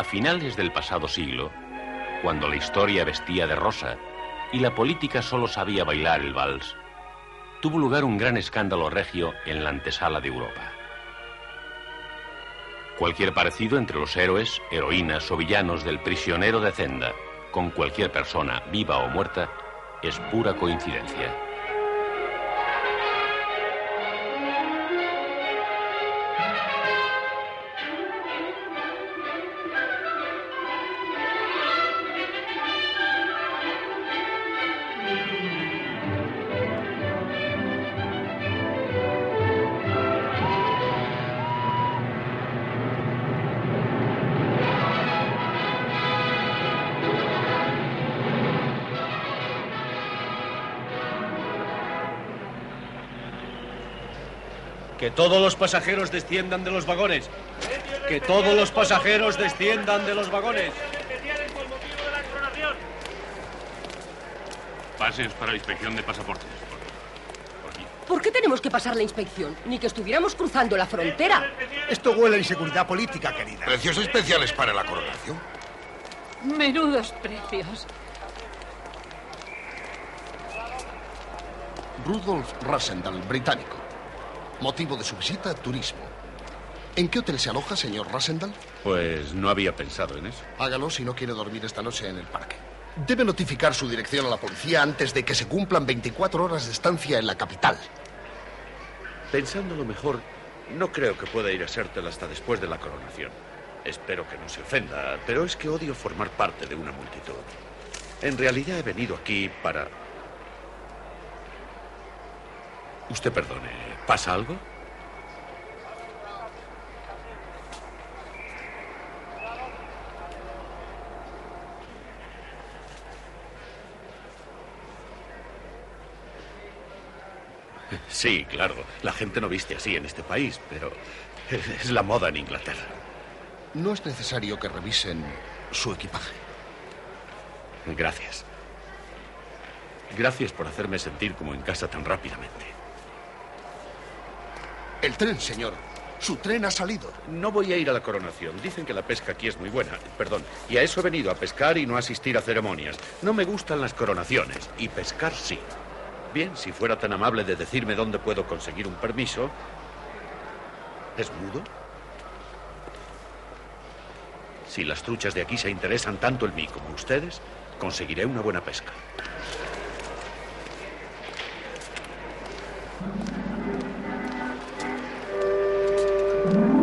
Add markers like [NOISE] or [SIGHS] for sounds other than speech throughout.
A finales del pasado siglo, cuando la historia vestía de rosa y la política solo sabía bailar el vals, tuvo lugar un gran escándalo regio en la antesala de Europa. Cualquier parecido entre los héroes, heroínas o villanos del prisionero de Zenda con cualquier persona, viva o muerta, es pura coincidencia. Que todos los pasajeros desciendan de los vagones. Que todos los pasajeros desciendan de los vagones. Pases para la inspección de pasaportes. ¿Por qué tenemos que pasar la inspección? Ni que estuviéramos cruzando la frontera. Esto huele a inseguridad política, querida. Precios especiales para la coronación. Menudos precios. Rudolf Rassendal, británico. Motivo de su visita, turismo. ¿En qué hotel se aloja, señor Rassendal? Pues no había pensado en eso. Hágalo si no quiere dormir esta noche en el parque. Debe notificar su dirección a la policía antes de que se cumplan 24 horas de estancia en la capital. Pensándolo mejor, no creo que pueda ir a Sertel hasta después de la coronación. Espero que no se ofenda, pero es que odio formar parte de una multitud. En realidad he venido aquí para... Usted perdone, ¿pasa algo? Sí, claro. La gente no viste así en este país, pero es la moda en Inglaterra. No es necesario que revisen su equipaje. Gracias. Gracias por hacerme sentir como en casa tan rápidamente. El tren, señor. Su tren ha salido. No voy a ir a la coronación. Dicen que la pesca aquí es muy buena. Perdón. Y a eso he venido, a pescar y no asistir a ceremonias. No me gustan las coronaciones. Y pescar sí. Bien, si fuera tan amable de decirme dónde puedo conseguir un permiso. ¿Es mudo? Si las truchas de aquí se interesan tanto en mí como ustedes, conseguiré una buena pesca. Diablos.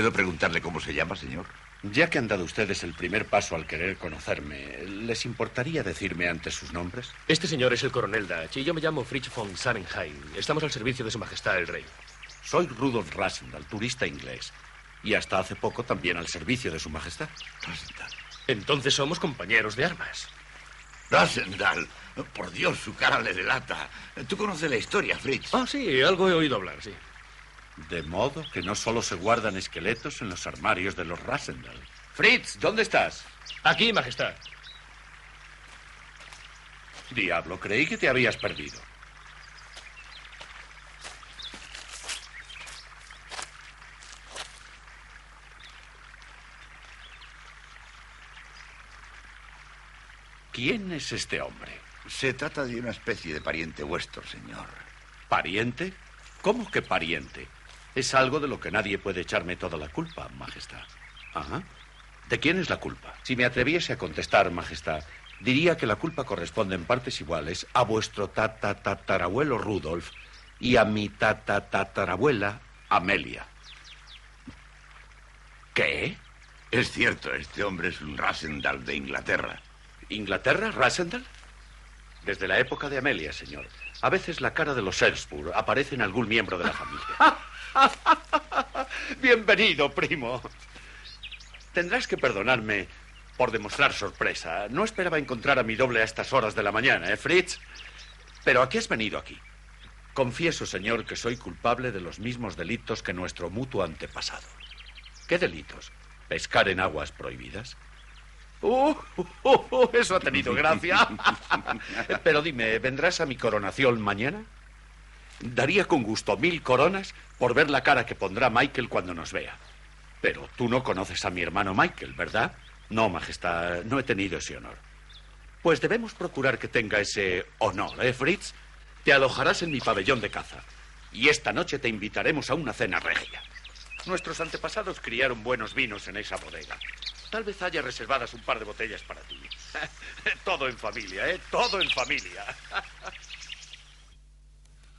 ¿Puedo preguntarle cómo se llama, señor? Ya que han dado ustedes el primer paso al querer conocerme, ¿les importaría decirme antes sus nombres? Este señor es el coronel Dutch y yo me llamo Fritz von Sannenheim. Estamos al servicio de su majestad el rey. Soy Rudolf Rassendal, turista inglés. Y hasta hace poco también al servicio de su majestad. Rassendal. Entonces somos compañeros de armas. Rassendal. Por Dios, su cara le delata. Tú conoces la historia, Fritz. Ah, sí, algo he oído hablar, sí. De modo que no solo se guardan esqueletos en los armarios de los Rassendal. Fritz, ¿dónde estás? Aquí, majestad. Diablo, creí que te habías perdido. ¿Quién es este hombre? Se trata de una especie de pariente vuestro, señor. ¿Pariente? ¿Cómo que pariente? Es algo de lo que nadie puede echarme toda la culpa, Majestad. Ajá. ¿De quién es la culpa? Si me atreviese a contestar, Majestad, diría que la culpa corresponde en partes iguales a vuestro tatarabuelo Rudolf y a mi tatarabuela Amelia. ¿Qué? Es cierto, este hombre es un Rasendal de Inglaterra. ¿Inglaterra, Rasendal? Desde la época de Amelia, señor. A veces la cara de los Ellsworth aparece en algún miembro de la familia. [LAUGHS] [LAUGHS] Bienvenido, primo. Tendrás que perdonarme por demostrar sorpresa. No esperaba encontrar a mi doble a estas horas de la mañana, ¿eh, Fritz? Pero ¿a qué has venido aquí? Confieso, señor, que soy culpable de los mismos delitos que nuestro mutuo antepasado. ¿Qué delitos? ¿Pescar en aguas prohibidas? Uh, uh, uh, uh, eso ha tenido gracia. [LAUGHS] Pero dime, ¿vendrás a mi coronación mañana? Daría con gusto mil coronas por ver la cara que pondrá Michael cuando nos vea. Pero tú no conoces a mi hermano Michael, ¿verdad? No, Majestad, no he tenido ese honor. Pues debemos procurar que tenga ese honor, ¿eh, Fritz? Te alojarás en mi pabellón de caza. Y esta noche te invitaremos a una cena regia. Nuestros antepasados criaron buenos vinos en esa bodega. Tal vez haya reservadas un par de botellas para ti. [LAUGHS] Todo en familia, ¿eh? Todo en familia. [LAUGHS]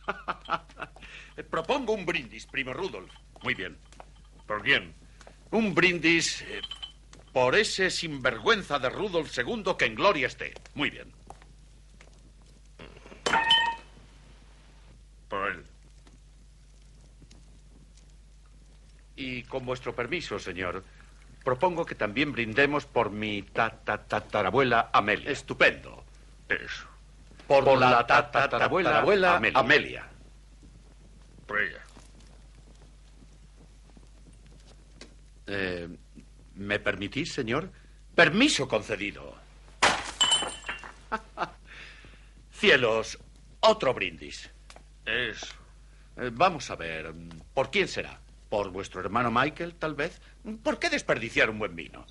[LAUGHS] Propongo un brindis, primo Rudolf. Muy bien. ¿Por quién? Un brindis eh, por ese sinvergüenza de Rudolf II que en gloria esté. Muy bien. Por él. Y con vuestro permiso, señor, propongo que también brindemos por mi tatarabuela Amelia. Estupendo. Eso. Por, la tatarabuela Amelia. Amelia. Por ella. Eh, ¿Me permitís, señor? Permiso concedido. [LAUGHS] Cielos, otro brindis. Eso. Eh, vamos a ver, ¿por quién será? ¿Por vuestro hermano Michael, tal vez? ¿Por qué desperdiciar un buen vino?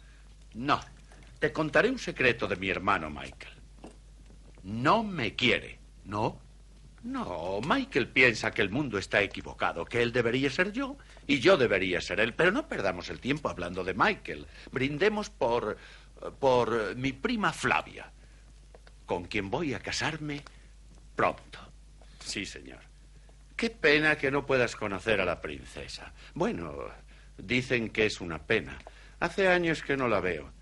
No, te contaré un secreto de mi hermano Michael. No me quiere, ¿no? No, Michael piensa que el mundo está equivocado, que él debería ser yo y yo debería ser él. Pero no perdamos el tiempo hablando de Michael. Brindemos por. por mi prima Flavia, con quien voy a casarme pronto. Sí, señor. Qué pena que no puedas conocer a la princesa. Bueno, dicen que es una pena. Hace años que no la veo.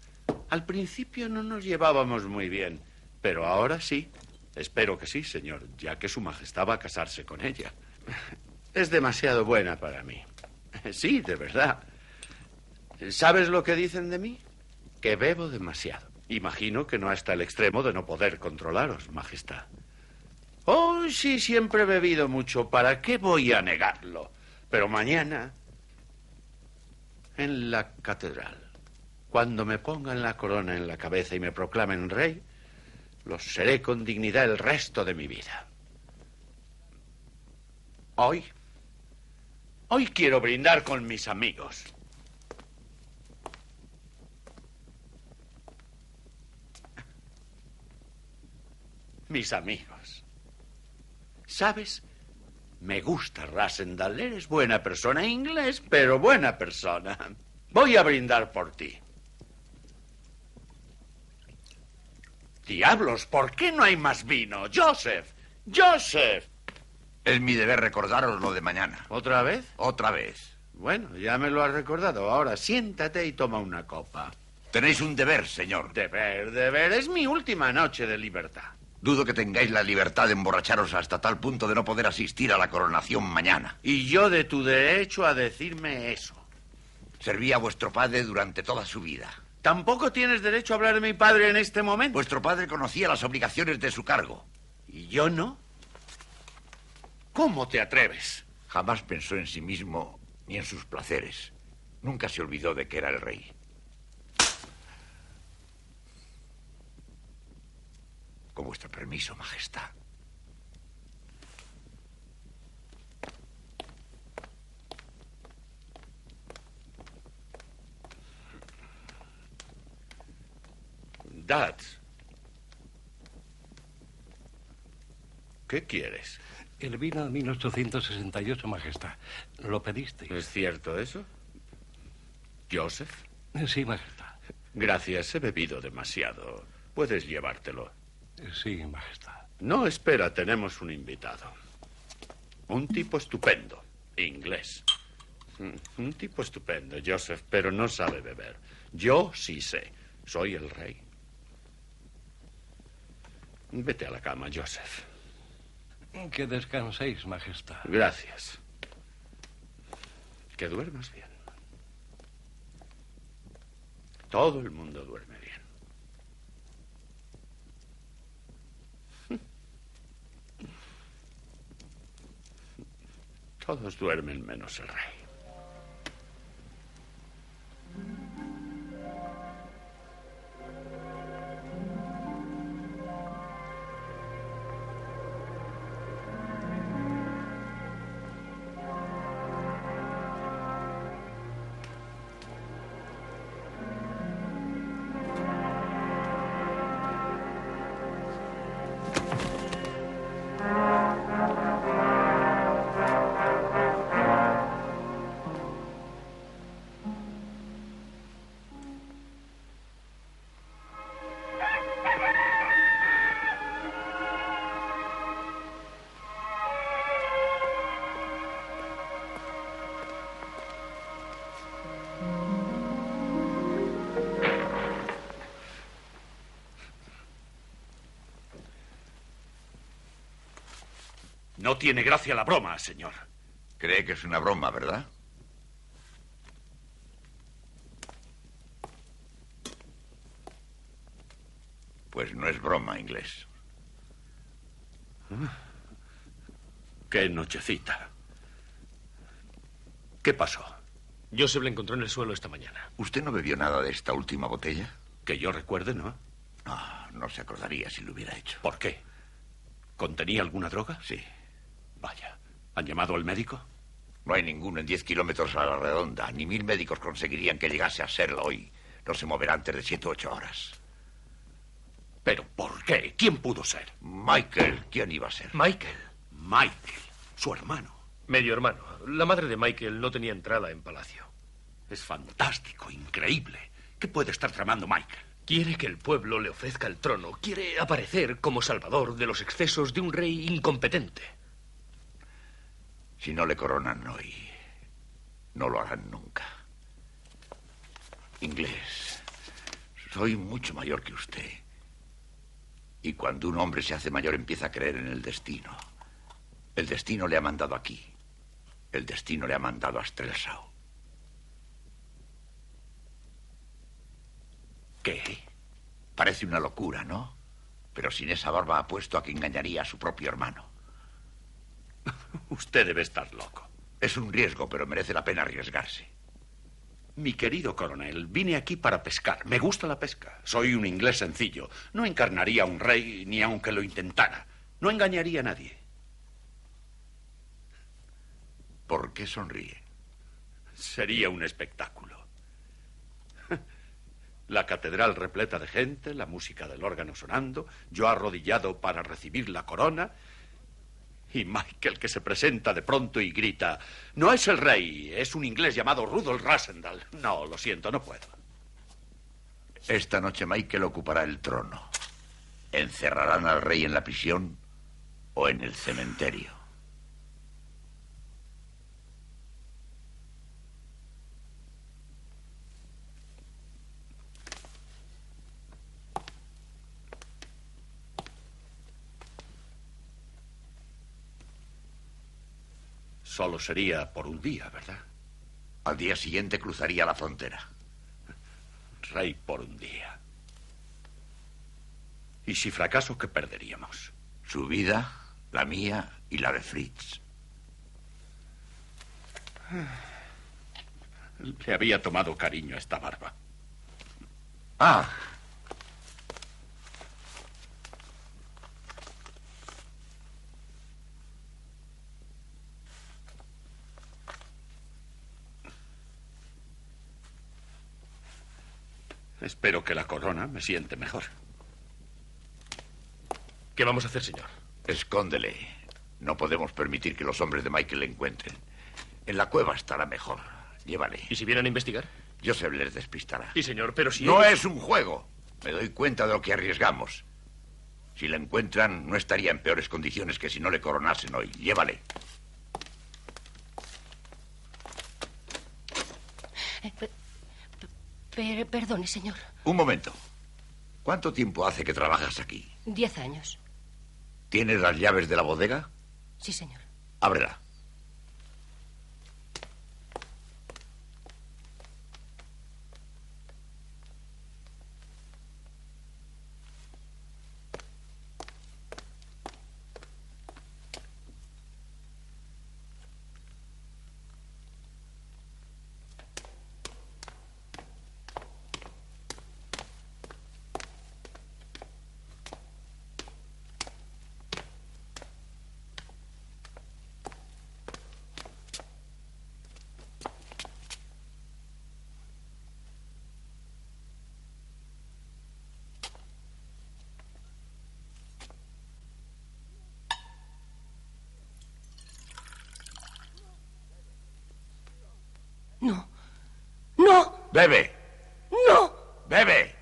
Al principio no nos llevábamos muy bien, pero ahora sí. Espero que sí, señor, ya que Su Majestad va a casarse con ella. Es demasiado buena para mí. Sí, de verdad. ¿Sabes lo que dicen de mí? Que bebo demasiado. Imagino que no hasta el extremo de no poder controlaros, Majestad. Oh, sí, siempre he bebido mucho. ¿Para qué voy a negarlo? Pero mañana, en la catedral, cuando me pongan la corona en la cabeza y me proclamen rey, los seré con dignidad el resto de mi vida. Hoy, hoy quiero brindar con mis amigos. Mis amigos. ¿Sabes? Me gusta Rasendal. Eres buena persona. Inglés, pero buena persona. Voy a brindar por ti. Diablos, ¿por qué no hay más vino? Joseph, Joseph. Es mi deber recordaros lo de mañana. ¿Otra vez? Otra vez. Bueno, ya me lo has recordado. Ahora siéntate y toma una copa. Tenéis un deber, señor. Deber, deber. Es mi última noche de libertad. Dudo que tengáis la libertad de emborracharos hasta tal punto de no poder asistir a la coronación mañana. Y yo de tu derecho a decirme eso. Serví a vuestro padre durante toda su vida. Tampoco tienes derecho a hablar de mi padre en este momento. Vuestro padre conocía las obligaciones de su cargo. ¿Y yo no? ¿Cómo te atreves? Jamás pensó en sí mismo ni en sus placeres. Nunca se olvidó de que era el rey. Con vuestro permiso, Majestad. ¿Qué quieres? El vino de 1868, Majestad. ¿Lo pediste? ¿Es cierto eso? ¿Joseph? Sí, Majestad. Gracias, he bebido demasiado. Puedes llevártelo. Sí, Majestad. No, espera, tenemos un invitado. Un tipo estupendo, inglés. Un tipo estupendo, Joseph, pero no sabe beber. Yo sí sé. Soy el rey. Vete a la cama, Joseph. Que descanséis, Majestad. Gracias. Que duermas bien. Todo el mundo duerme bien. [LAUGHS] Todos duermen menos el rey. No tiene gracia la broma, señor. Cree que es una broma, ¿verdad? Pues no es broma, inglés. Qué nochecita. ¿Qué pasó? Joseph le encontró en el suelo esta mañana. ¿Usted no bebió nada de esta última botella? Que yo recuerde, ¿no? No, no se acordaría si lo hubiera hecho. ¿Por qué? ¿Contenía alguna droga? Sí. ¿Han llamado al médico? No hay ninguno en 10 kilómetros a la redonda. Ni mil médicos conseguirían que llegase a serlo hoy. No se moverá antes de siete o ocho horas. ¿Pero por qué? ¿Quién pudo ser? Michael. ¿Quién iba a ser? Michael. Michael, su hermano. Medio hermano. La madre de Michael no tenía entrada en palacio. Es fantástico, increíble. ¿Qué puede estar tramando Michael? Quiere que el pueblo le ofrezca el trono. Quiere aparecer como salvador de los excesos de un rey incompetente. Si no le coronan hoy, no lo harán nunca. Inglés, soy mucho mayor que usted. Y cuando un hombre se hace mayor empieza a creer en el destino. El destino le ha mandado aquí. El destino le ha mandado a Strelsau. ¿Qué? Parece una locura, ¿no? Pero sin esa barba apuesto a que engañaría a su propio hermano. [LAUGHS] Usted debe estar loco. Es un riesgo, pero merece la pena arriesgarse. Mi querido coronel, vine aquí para pescar. Me gusta la pesca. Soy un inglés sencillo. No encarnaría a un rey ni aunque lo intentara. No engañaría a nadie. ¿Por qué sonríe? Sería un espectáculo. [LAUGHS] La catedral repleta de gente, la música del órgano sonando, yo arrodillado para recibir la corona y Michael que se presenta de pronto y grita, no es el rey, es un inglés llamado Rudolf Rasendal. No, lo siento, no puedo. Esta noche Michael ocupará el trono. Encerrarán al rey en la prisión o en el cementerio. Solo sería por un día, ¿verdad? Al día siguiente cruzaría la frontera. Rey por un día. ¿Y si fracaso, qué perderíamos? Su vida, la mía y la de Fritz. [SIGHS] Le había tomado cariño a esta barba. Ah, Espero que la corona me siente mejor. ¿Qué vamos a hacer, señor? Escóndele. No podemos permitir que los hombres de Michael le encuentren. En la cueva estará mejor. Llévale. ¿Y si vienen a investigar? Joseph les despistará. Sí, señor, pero si... No ellos- es un juego. Me doy cuenta de lo que arriesgamos. Si le encuentran, no estaría en peores condiciones que si no le coronasen hoy. Llévale. Perdone, señor. Un momento. ¿Cuánto tiempo hace que trabajas aquí? Diez años. ¿Tienes las llaves de la bodega? Sí, señor. Ábrela. No. No. Bebe. No. Bebe.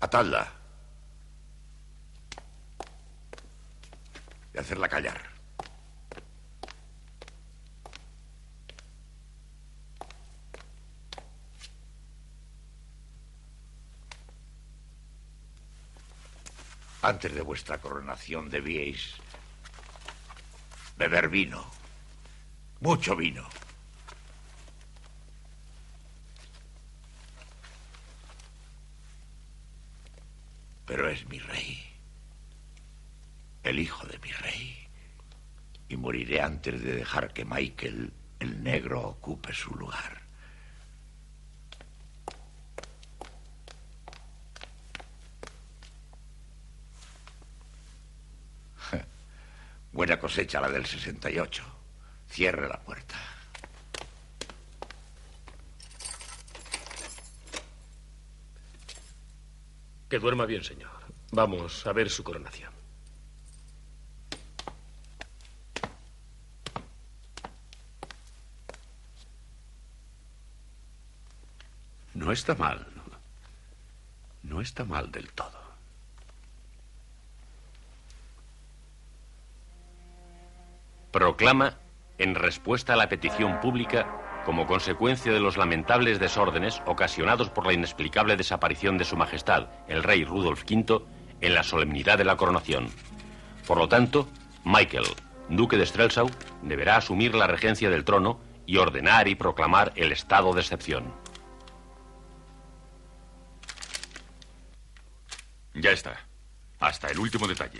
Atadla. Y hacerla callar. Antes de vuestra coronación debíais beber vino. Mucho vino. Pero es mi rey. El hijo de mi rey. Y moriré antes de dejar que Michael, el negro, ocupe su lugar. [LAUGHS] Buena cosecha la del 68. Cierre la puerta. Que duerma bien, señor. Vamos a ver su coronación. No está mal. No está mal del todo. Proclama, en respuesta a la petición pública, como consecuencia de los lamentables desórdenes ocasionados por la inexplicable desaparición de Su Majestad, el rey Rudolf V, en la solemnidad de la coronación. Por lo tanto, Michael, duque de Strelsau, deberá asumir la regencia del trono y ordenar y proclamar el estado de excepción. Ya está. Hasta el último detalle.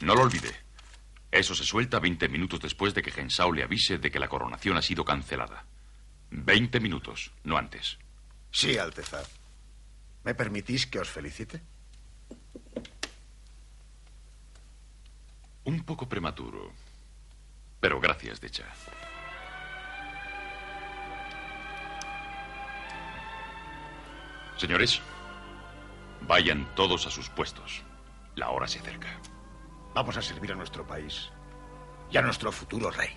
No lo olvide. Eso se suelta 20 minutos después de que Gensau le avise de que la coronación ha sido cancelada. 20 minutos, no antes. Sí, Alteza. ¿Me permitís que os felicite? Un poco prematuro. Pero gracias, Decha. Señores, vayan todos a sus puestos. La hora se acerca. Vamos a servir a nuestro país y a nuestro futuro rey.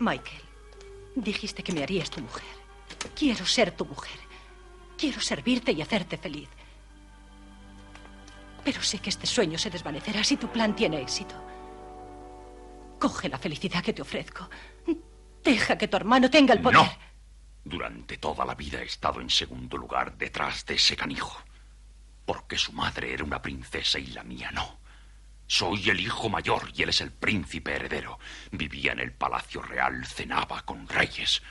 Michael, dijiste que me harías tu mujer. Quiero ser tu mujer. Quiero servirte y hacerte feliz. Pero sé que este sueño se desvanecerá si tu plan tiene éxito. Coge la felicidad que te ofrezco. Deja que tu hermano tenga el poder. No. Durante toda la vida he estado en segundo lugar detrás de ese canijo. Porque su madre era una princesa y la mía no. Soy el hijo mayor y él es el príncipe heredero. Vivía en el palacio real, cenaba con reyes.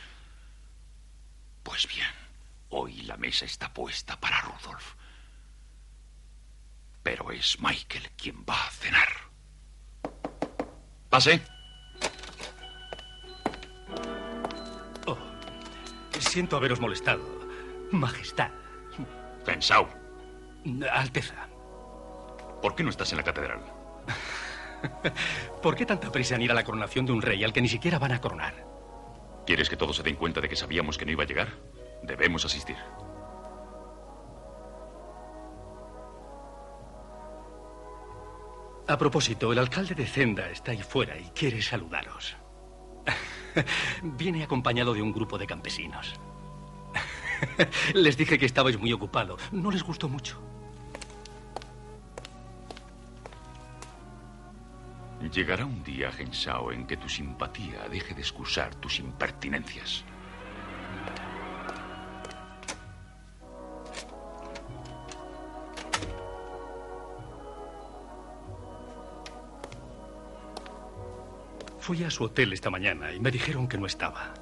Pues bien, hoy la mesa está puesta para Rudolf. Pero es Michael quien va a cenar. Pase. Oh, siento haberos molestado. Majestad. Pensao. Alteza. ¿Por qué no estás en la catedral? [LAUGHS] ¿Por qué tanta prisa en ir a la coronación de un rey al que ni siquiera van a coronar? ¿Quieres que todos se den cuenta de que sabíamos que no iba a llegar? Debemos asistir. A propósito, el alcalde de Zenda está ahí fuera y quiere saludaros. [LAUGHS] Viene acompañado de un grupo de campesinos. [LAUGHS] les dije que estabais muy ocupado. No les gustó mucho. Llegará un día, Gensao, en que tu simpatía deje de excusar tus impertinencias. Fui a su hotel esta mañana y me dijeron que no estaba.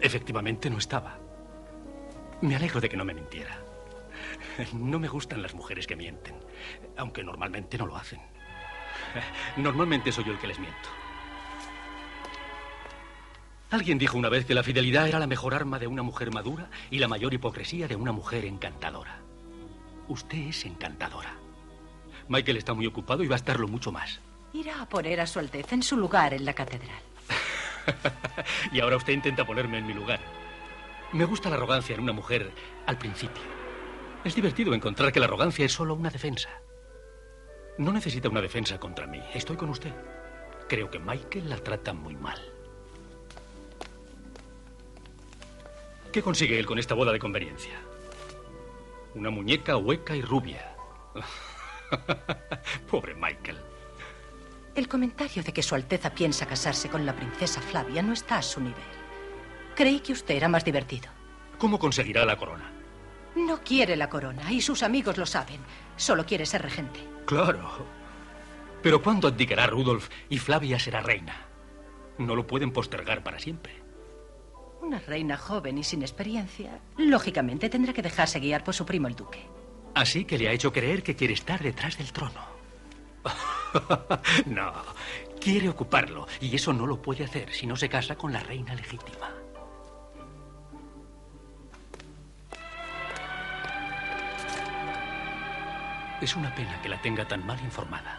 Efectivamente no estaba. Me alegro de que no me mintiera. No me gustan las mujeres que mienten, aunque normalmente no lo hacen. Normalmente soy yo el que les miento. Alguien dijo una vez que la fidelidad era la mejor arma de una mujer madura y la mayor hipocresía de una mujer encantadora. Usted es encantadora. Michael está muy ocupado y va a estarlo mucho más. Irá a poner a su Alteza en su lugar en la catedral. [LAUGHS] y ahora usted intenta ponerme en mi lugar. Me gusta la arrogancia en una mujer al principio. Es divertido encontrar que la arrogancia es solo una defensa. No necesita una defensa contra mí. Estoy con usted. Creo que Michael la trata muy mal. ¿Qué consigue él con esta boda de conveniencia? Una muñeca hueca y rubia. [LAUGHS] Pobre Michael. El comentario de que Su Alteza piensa casarse con la princesa Flavia no está a su nivel. Creí que usted era más divertido. ¿Cómo conseguirá la corona? No quiere la corona y sus amigos lo saben. Solo quiere ser regente. Claro. Pero ¿cuándo abdicará Rudolf y Flavia será reina? No lo pueden postergar para siempre. Una reina joven y sin experiencia, lógicamente tendrá que dejarse guiar por su primo el duque. Así que le ha hecho creer que quiere estar detrás del trono. [LAUGHS] no, quiere ocuparlo y eso no lo puede hacer si no se casa con la reina legítima. Es una pena que la tenga tan mal informada.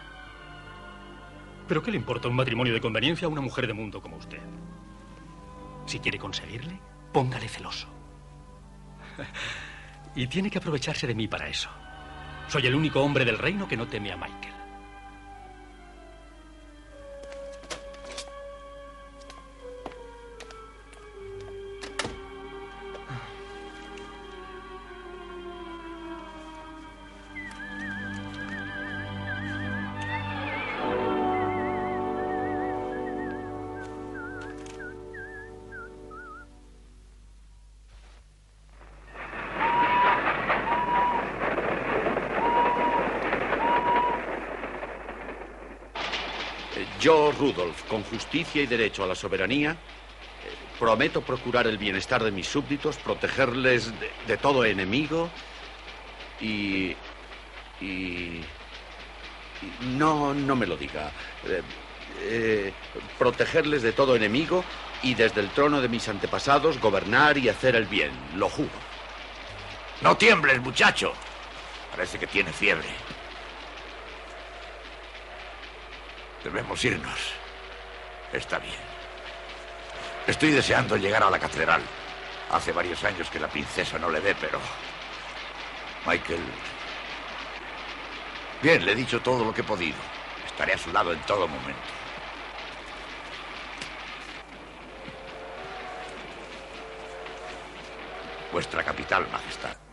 ¿Pero qué le importa un matrimonio de conveniencia a una mujer de mundo como usted? Si quiere conseguirle, póngale celoso. [LAUGHS] Y tiene que aprovecharse de mí para eso. Soy el único hombre del reino que no teme a Michael. Yo, Rudolf, con justicia y derecho a la soberanía, eh, prometo procurar el bienestar de mis súbditos, protegerles de, todo enemigo y, y, y No, no me lo diga. Eh, eh, protegerles de todo enemigo y desde el trono de mis antepasados gobernar y hacer el bien, lo juro. No tiembles, muchacho. Parece que tiene fiebre. Debemos irnos. Está bien. Estoy deseando llegar a la catedral. Hace varios años que la princesa no le ve, pero... Michael... Bien, le he dicho todo lo que he podido. Estaré a su lado en todo momento. Vuestra capital, Majestad.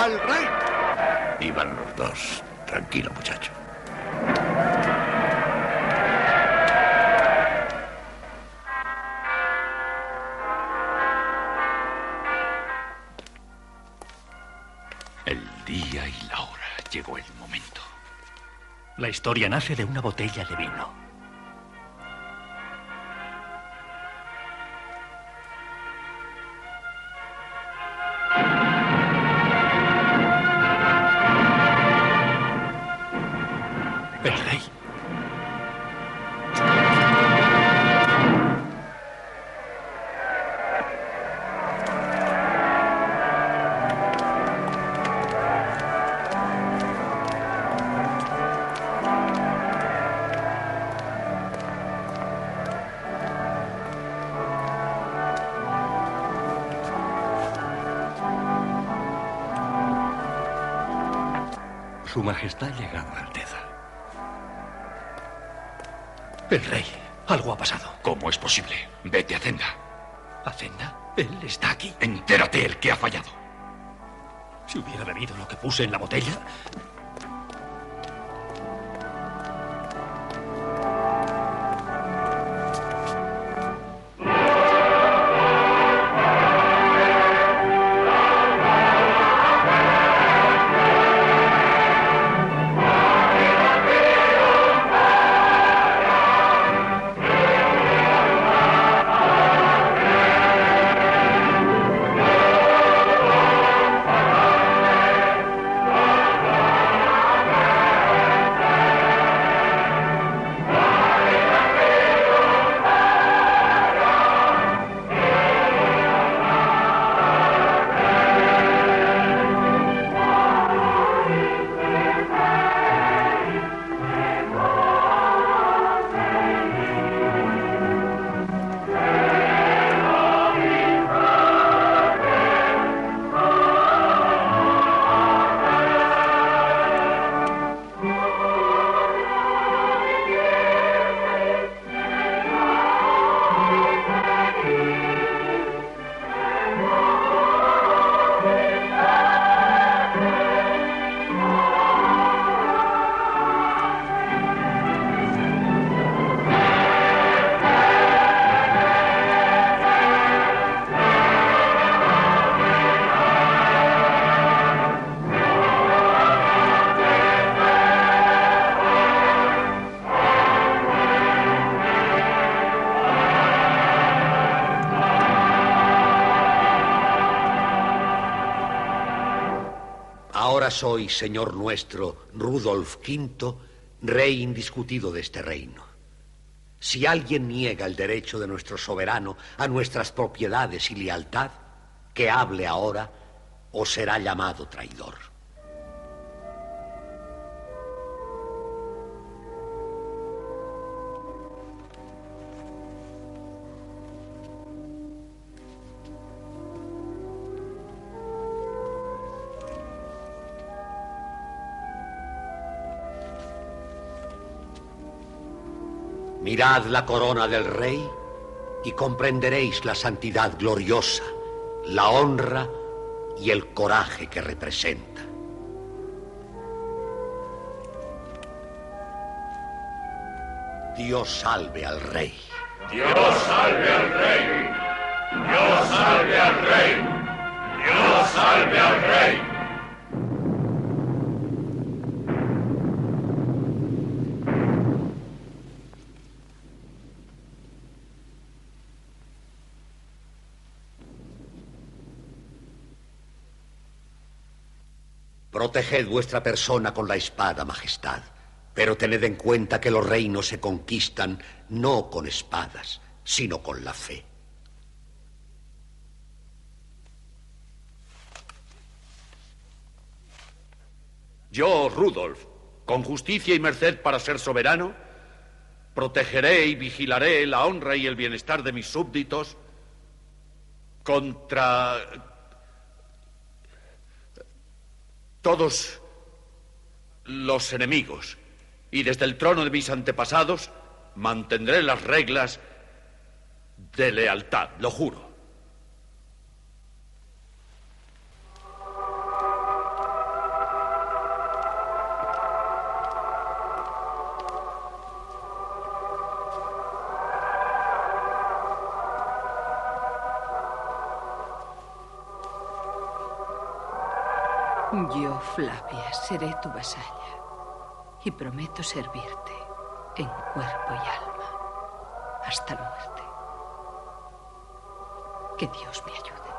¡Viva rey! Iban los dos. Tranquilo, muchacho. El día y la hora. Llegó el momento. La historia nace de una botella de vino. Su Majestad ha llegado, Alteza. El rey. Algo ha pasado. ¿Cómo es posible? Vete a Zenda. ¿A Zenda? Él está aquí. Entérate el que ha fallado. Si hubiera bebido lo que puse en la botella, soy, señor nuestro, Rudolf V, rey indiscutido de este reino. Si alguien niega el derecho de nuestro soberano a nuestras propiedades y lealtad, que hable ahora o será llamado traidor. Mirad la corona del rey y comprenderéis la santidad gloriosa, la honra y el coraje que representa. Dios salve al rey. Dios salve al rey. Dios salve al rey. Dios salve al rey. Proteged vuestra persona con la espada, Majestad, pero tened en cuenta que los reinos se conquistan no con espadas, sino con la fe. Yo, Rudolf, con justicia y merced para ser soberano, protegeré y vigilaré la honra y el bienestar de mis súbditos contra todos los enemigos y desde el trono de mis antepasados mantendré las reglas de lealtad, lo juro. Yo, Flavia, seré tu vasalla y prometo servirte en cuerpo y alma hasta la muerte. Que Dios me ayude.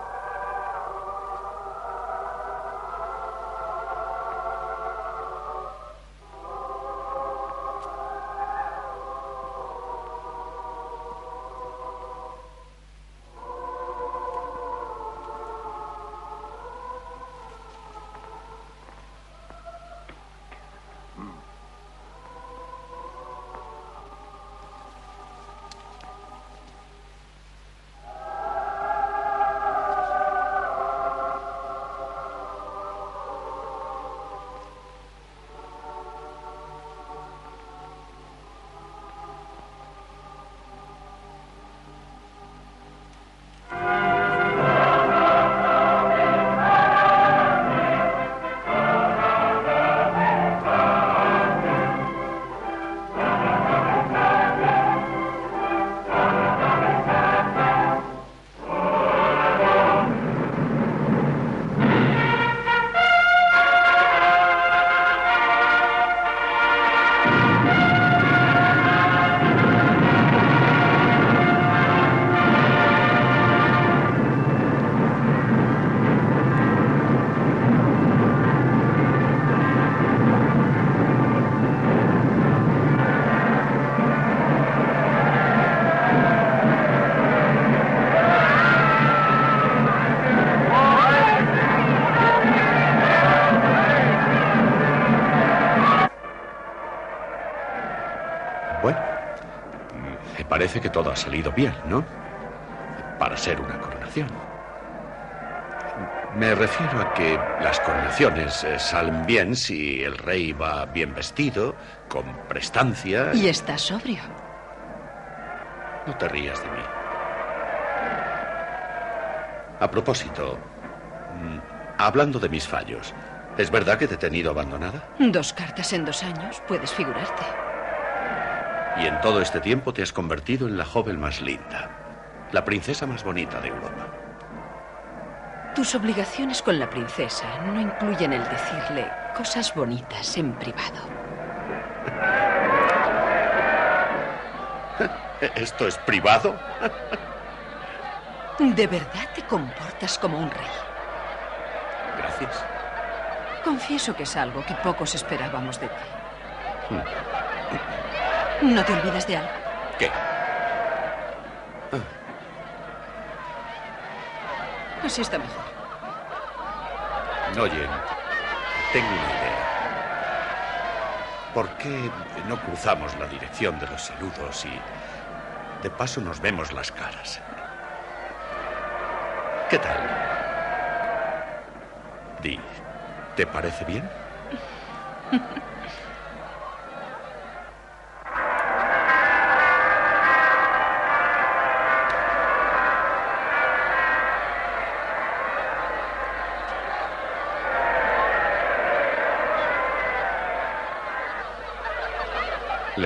Salido bien, ¿no? Para ser una coronación. Me refiero a que las coronaciones eh, salen bien si el rey va bien vestido, con prestancia. Y está sobrio. No te rías de mí. A propósito, mm, hablando de mis fallos, ¿es verdad que te he tenido abandonada? Dos cartas en dos años, puedes figurarte. Y en todo este tiempo te has convertido en la joven más linda, la princesa más bonita de Europa. Tus obligaciones con la princesa no incluyen el decirle cosas bonitas en privado. [LAUGHS] ¿Esto es privado? [LAUGHS] ¿De verdad te comportas como un rey? Gracias. Confieso que es algo que pocos esperábamos de ti. Hmm. ¿No te olvidas de algo? ¿Qué? Así está mejor. Oye, tengo una idea. ¿Por qué no cruzamos la dirección de los saludos y de paso nos vemos las caras? ¿Qué tal? Di, ¿te parece bien? [LAUGHS]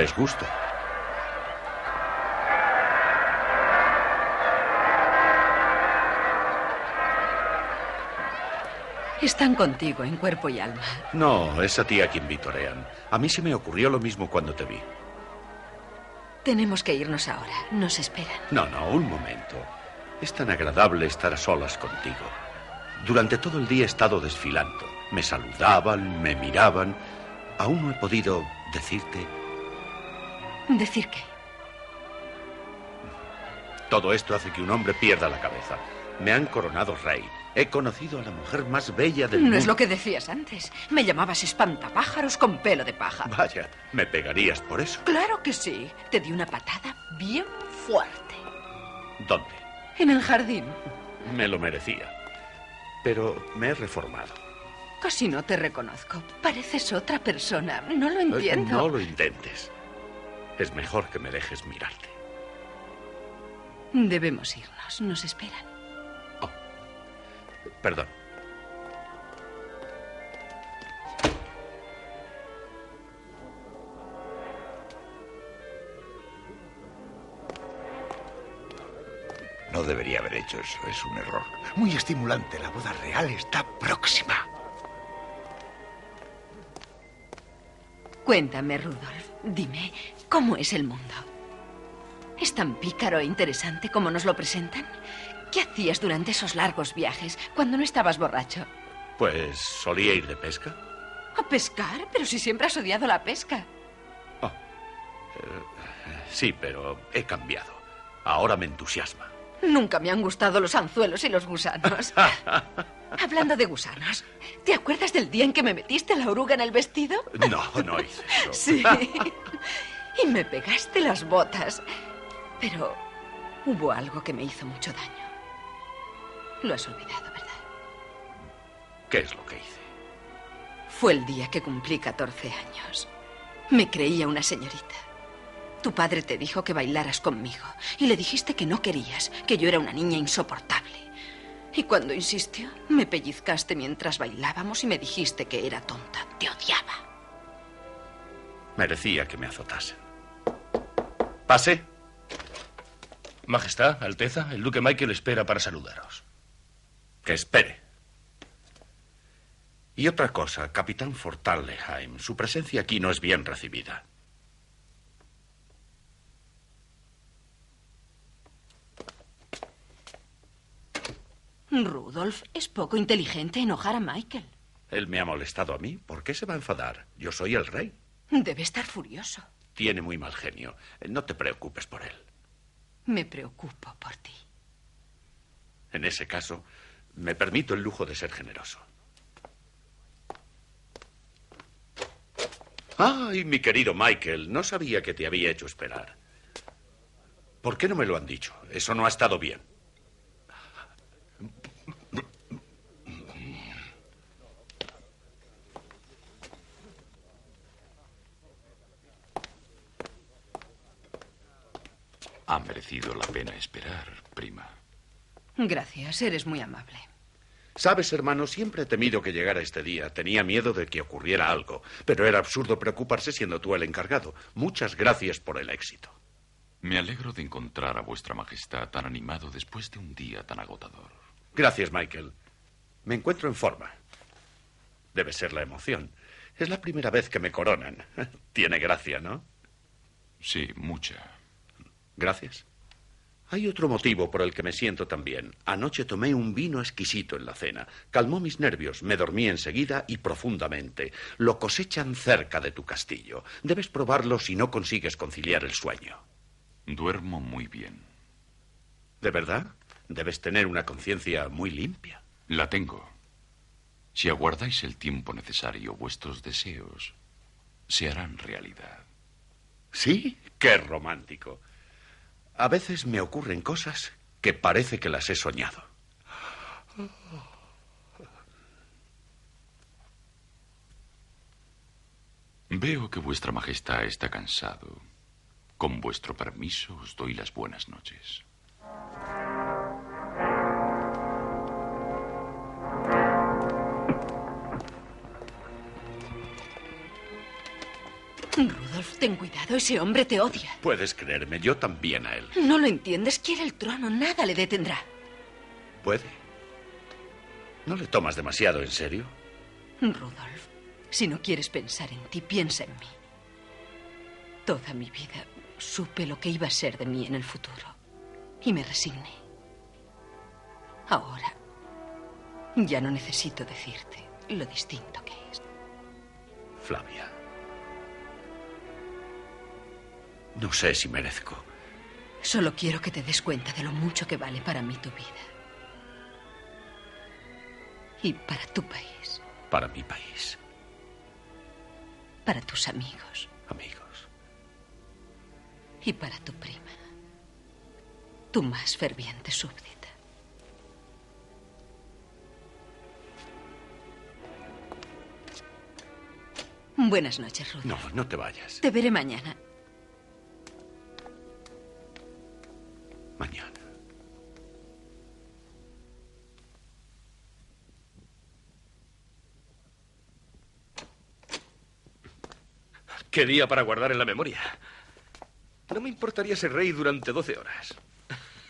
Les gusto. Están contigo en cuerpo y alma. No, es a ti a quien vitorean. A mí se me ocurrió lo mismo cuando te vi. Tenemos que irnos ahora. Nos esperan. No, no, un momento. Es tan agradable estar a solas contigo. Durante todo el día he estado desfilando. Me saludaban, me miraban. Aún no he podido decirte ¿Decir qué? Todo esto hace que un hombre pierda la cabeza. Me han coronado rey. He conocido a la mujer más bella del No mundo. es lo que decías antes. Me llamabas espantapájaros con pelo de paja. Vaya, me pegarías por eso. Claro que sí. Te di una patada bien fuerte. ¿Dónde? En el jardín. Me lo merecía. Pero me he reformado. Casi no te reconozco. Pareces otra persona. No lo Eh, entiendo. No lo intentes. Es mejor que me dejes mirarte. Debemos irnos. Nos esperan. Perdón. No debería haber hecho eso, es un error. Muy estimulante, la boda real está próxima. Cuéntame, Rudolf. Dime, ¿cómo es el mundo? ¿Es tan pícaro e interesante como nos lo presentan? ¿Qué hacías durante esos largos viajes cuando no estabas borracho? Pues solía ir de pesca. ¿A pescar? Pero si siempre has odiado la pesca. Sí, pero he cambiado. Ahora me entusiasma. Nunca me han gustado los anzuelos y los gusanos. [LAUGHS] Hablando de gusanos, ¿te acuerdas del día en que me metiste la oruga en el vestido? No, no hice eso. Sí. [LAUGHS] Y me pegaste las botas. Pero hubo algo que me hizo mucho daño. Lo has olvidado, ¿verdad? ¿Qué es lo que hice? Fue el día que cumplí 14 años. Me creía una señorita. Tu padre te dijo que bailaras conmigo y le dijiste que no querías, que yo era una niña insoportable. Y cuando insistió, me pellizcaste mientras bailábamos y me dijiste que era tonta. Te odiaba. Merecía que me azotasen. Pase. Majestad, Alteza, el duque Michael espera para saludaros. Que espere. Y otra cosa, capitán Fortalleheim, su presencia aquí no es bien recibida. Rudolf, es poco inteligente enojar a Michael. Él me ha molestado a mí. ¿Por qué se va a enfadar? Yo soy el rey. Debe estar furioso. Tiene muy mal genio. No te preocupes por él. Me preocupo por ti. En ese caso, me permito el lujo de ser generoso. Ay, mi querido Michael, no sabía que te había hecho esperar. ¿Por qué no me lo han dicho? Eso no ha estado bien. Ha merecido la pena esperar, prima. Gracias, eres muy amable. Sabes, hermano, siempre he temido que llegara este día. Tenía miedo de que ocurriera algo. Pero era absurdo preocuparse siendo tú el encargado. Muchas gracias por el éxito. Me alegro de encontrar a vuestra majestad tan animado después de un día tan agotador. Gracias, Michael. Me encuentro en forma. Debe ser la emoción. Es la primera vez que me coronan. [LAUGHS] Tiene gracia, ¿no? Sí, mucha. Gracias. Hay otro motivo por el que me siento tan bien. Anoche tomé un vino exquisito en la cena. Calmó mis nervios, me dormí enseguida y profundamente. Lo cosechan cerca de tu castillo. Debes probarlo si no consigues conciliar el sueño. Duermo muy bien. ¿De verdad? Debes tener una conciencia muy limpia. La tengo. Si aguardáis el tiempo necesario, vuestros deseos se harán realidad. ¿Sí? Qué romántico. A veces me ocurren cosas que parece que las he soñado. Veo que vuestra Majestad está cansado. Con vuestro permiso os doy las buenas noches. Rudolf, ten cuidado, ese hombre te odia. Puedes creerme, yo también a él. No lo entiendes, quiere el trono, nada le detendrá. Puede. ¿No le tomas demasiado en serio? Rudolf, si no quieres pensar en ti, piensa en mí. Toda mi vida supe lo que iba a ser de mí en el futuro y me resigné. Ahora ya no necesito decirte lo distinto que es. Flavia. No sé si merezco. Solo quiero que te des cuenta de lo mucho que vale para mí tu vida. Y para tu país. Para mi país. Para tus amigos. Amigos. Y para tu prima. Tu más ferviente súbdita. Buenas noches, Ruth. No, no te vayas. Te veré mañana. Qué día para guardar en la memoria. No me importaría ser rey durante 12 horas.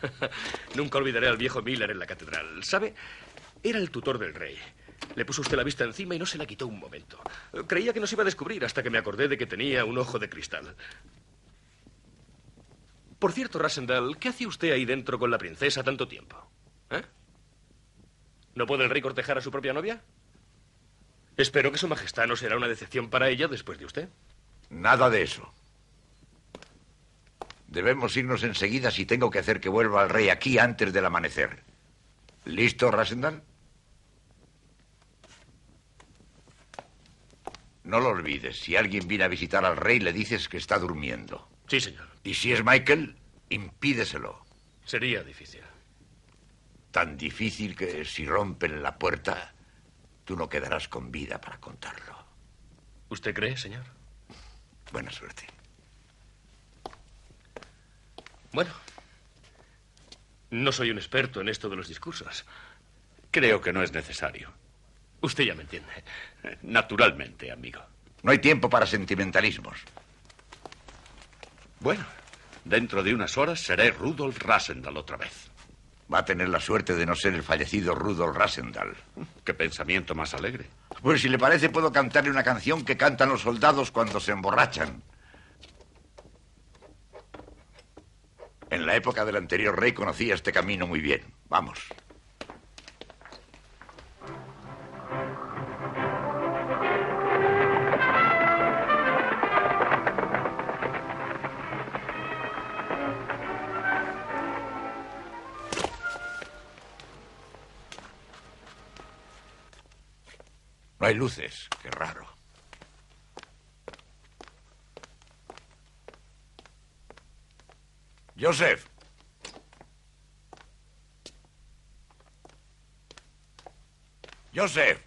[LAUGHS] Nunca olvidaré al viejo Miller en la catedral. ¿Sabe? Era el tutor del rey. Le puso usted la vista encima y no se la quitó un momento. Creía que nos iba a descubrir hasta que me acordé de que tenía un ojo de cristal. Por cierto, Rassendal, ¿qué hacía usted ahí dentro con la princesa tanto tiempo? ¿Eh? ¿No puede el rey cortejar a su propia novia? Espero que su majestad no será una decepción para ella después de usted. Nada de eso. Debemos irnos enseguida si tengo que hacer que vuelva al rey aquí antes del amanecer. ¿Listo, Rassendal? No lo olvides. Si alguien viene a visitar al rey, le dices que está durmiendo. Sí, señor. Y si es Michael, impídeselo. Sería difícil. Tan difícil que si rompen la puerta, tú no quedarás con vida para contarlo. ¿Usted cree, señor? Buena suerte. Bueno, no soy un experto en esto de los discursos. Creo que no es necesario. Usted ya me entiende. Naturalmente, amigo. No hay tiempo para sentimentalismos. Bueno, dentro de unas horas seré Rudolf Rassendal otra vez. Va a tener la suerte de no ser el fallecido Rudolf Rassendal. Qué pensamiento más alegre. Pues si le parece, puedo cantarle una canción que cantan los soldados cuando se emborrachan. En la época del anterior rey conocía este camino muy bien. Vamos. No hay luces. Qué raro. Joseph. Joseph.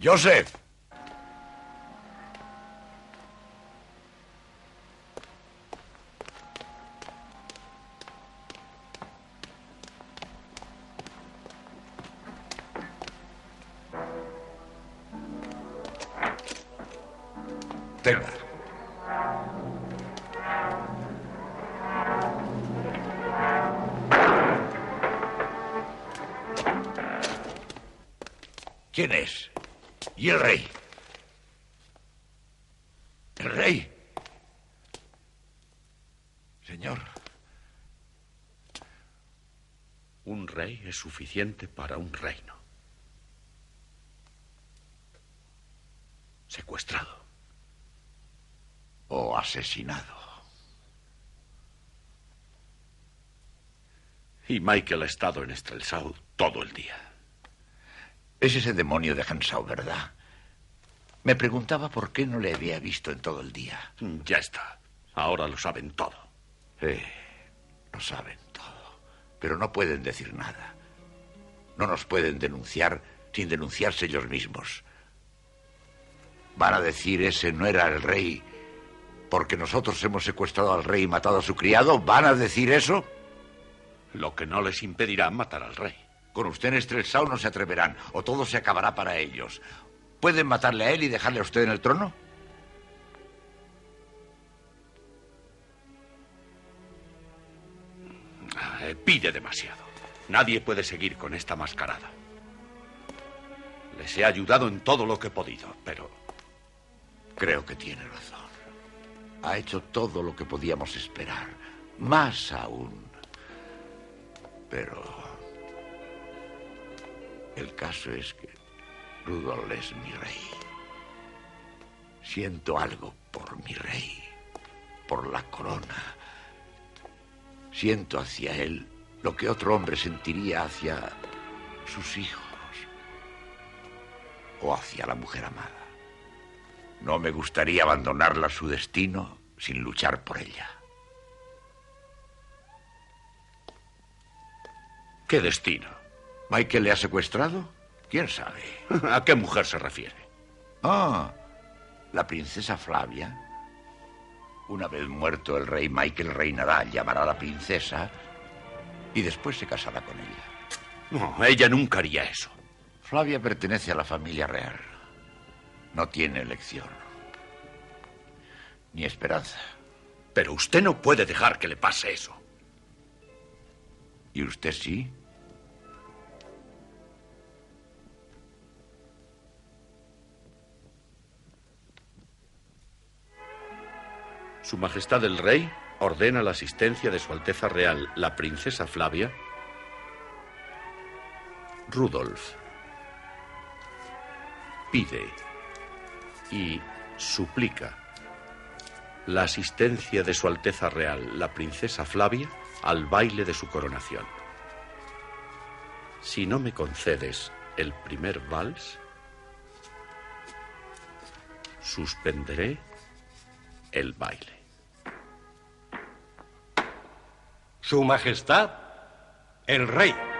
Joseph. ¿Quién es? ¿Y el rey? ¿El rey? Señor. Un rey es suficiente para un reino. Secuestrado. O asesinado. Y Michael ha estado en Strelsau todo el día. Es ese demonio de Hansau, ¿verdad? Me preguntaba por qué no le había visto en todo el día. Ya está. Ahora lo saben todo. Sí, lo saben todo. Pero no pueden decir nada. No nos pueden denunciar sin denunciarse ellos mismos. Van a decir ese no era el rey porque nosotros hemos secuestrado al rey y matado a su criado. ¿Van a decir eso? Lo que no les impedirá matar al rey. Con usted en Estrelsau no se atreverán, o todo se acabará para ellos. ¿Pueden matarle a él y dejarle a usted en el trono? Eh, pide demasiado. Nadie puede seguir con esta mascarada. Les he ayudado en todo lo que he podido, pero... Creo que tiene razón. Ha hecho todo lo que podíamos esperar. Más aún. Pero... El caso es que Rudolf es mi rey. Siento algo por mi rey, por la corona. Siento hacia él lo que otro hombre sentiría hacia sus hijos o hacia la mujer amada. No me gustaría abandonarla a su destino sin luchar por ella. ¿Qué destino? ¿Michael le ha secuestrado? ¿Quién sabe? [LAUGHS] ¿A qué mujer se refiere? Ah, la princesa Flavia. Una vez muerto el rey, Michael reinará, llamará a la princesa y después se casará con ella. No, ella nunca haría eso. Flavia pertenece a la familia real. No tiene elección. Ni esperanza. Pero usted no puede dejar que le pase eso. ¿Y usted sí? Su Majestad el Rey ordena la asistencia de Su Alteza Real, la Princesa Flavia, Rudolf. Pide y suplica la asistencia de Su Alteza Real, la Princesa Flavia, al baile de su coronación. Si no me concedes el primer vals, suspenderé el baile. Su Majestad, el Rey.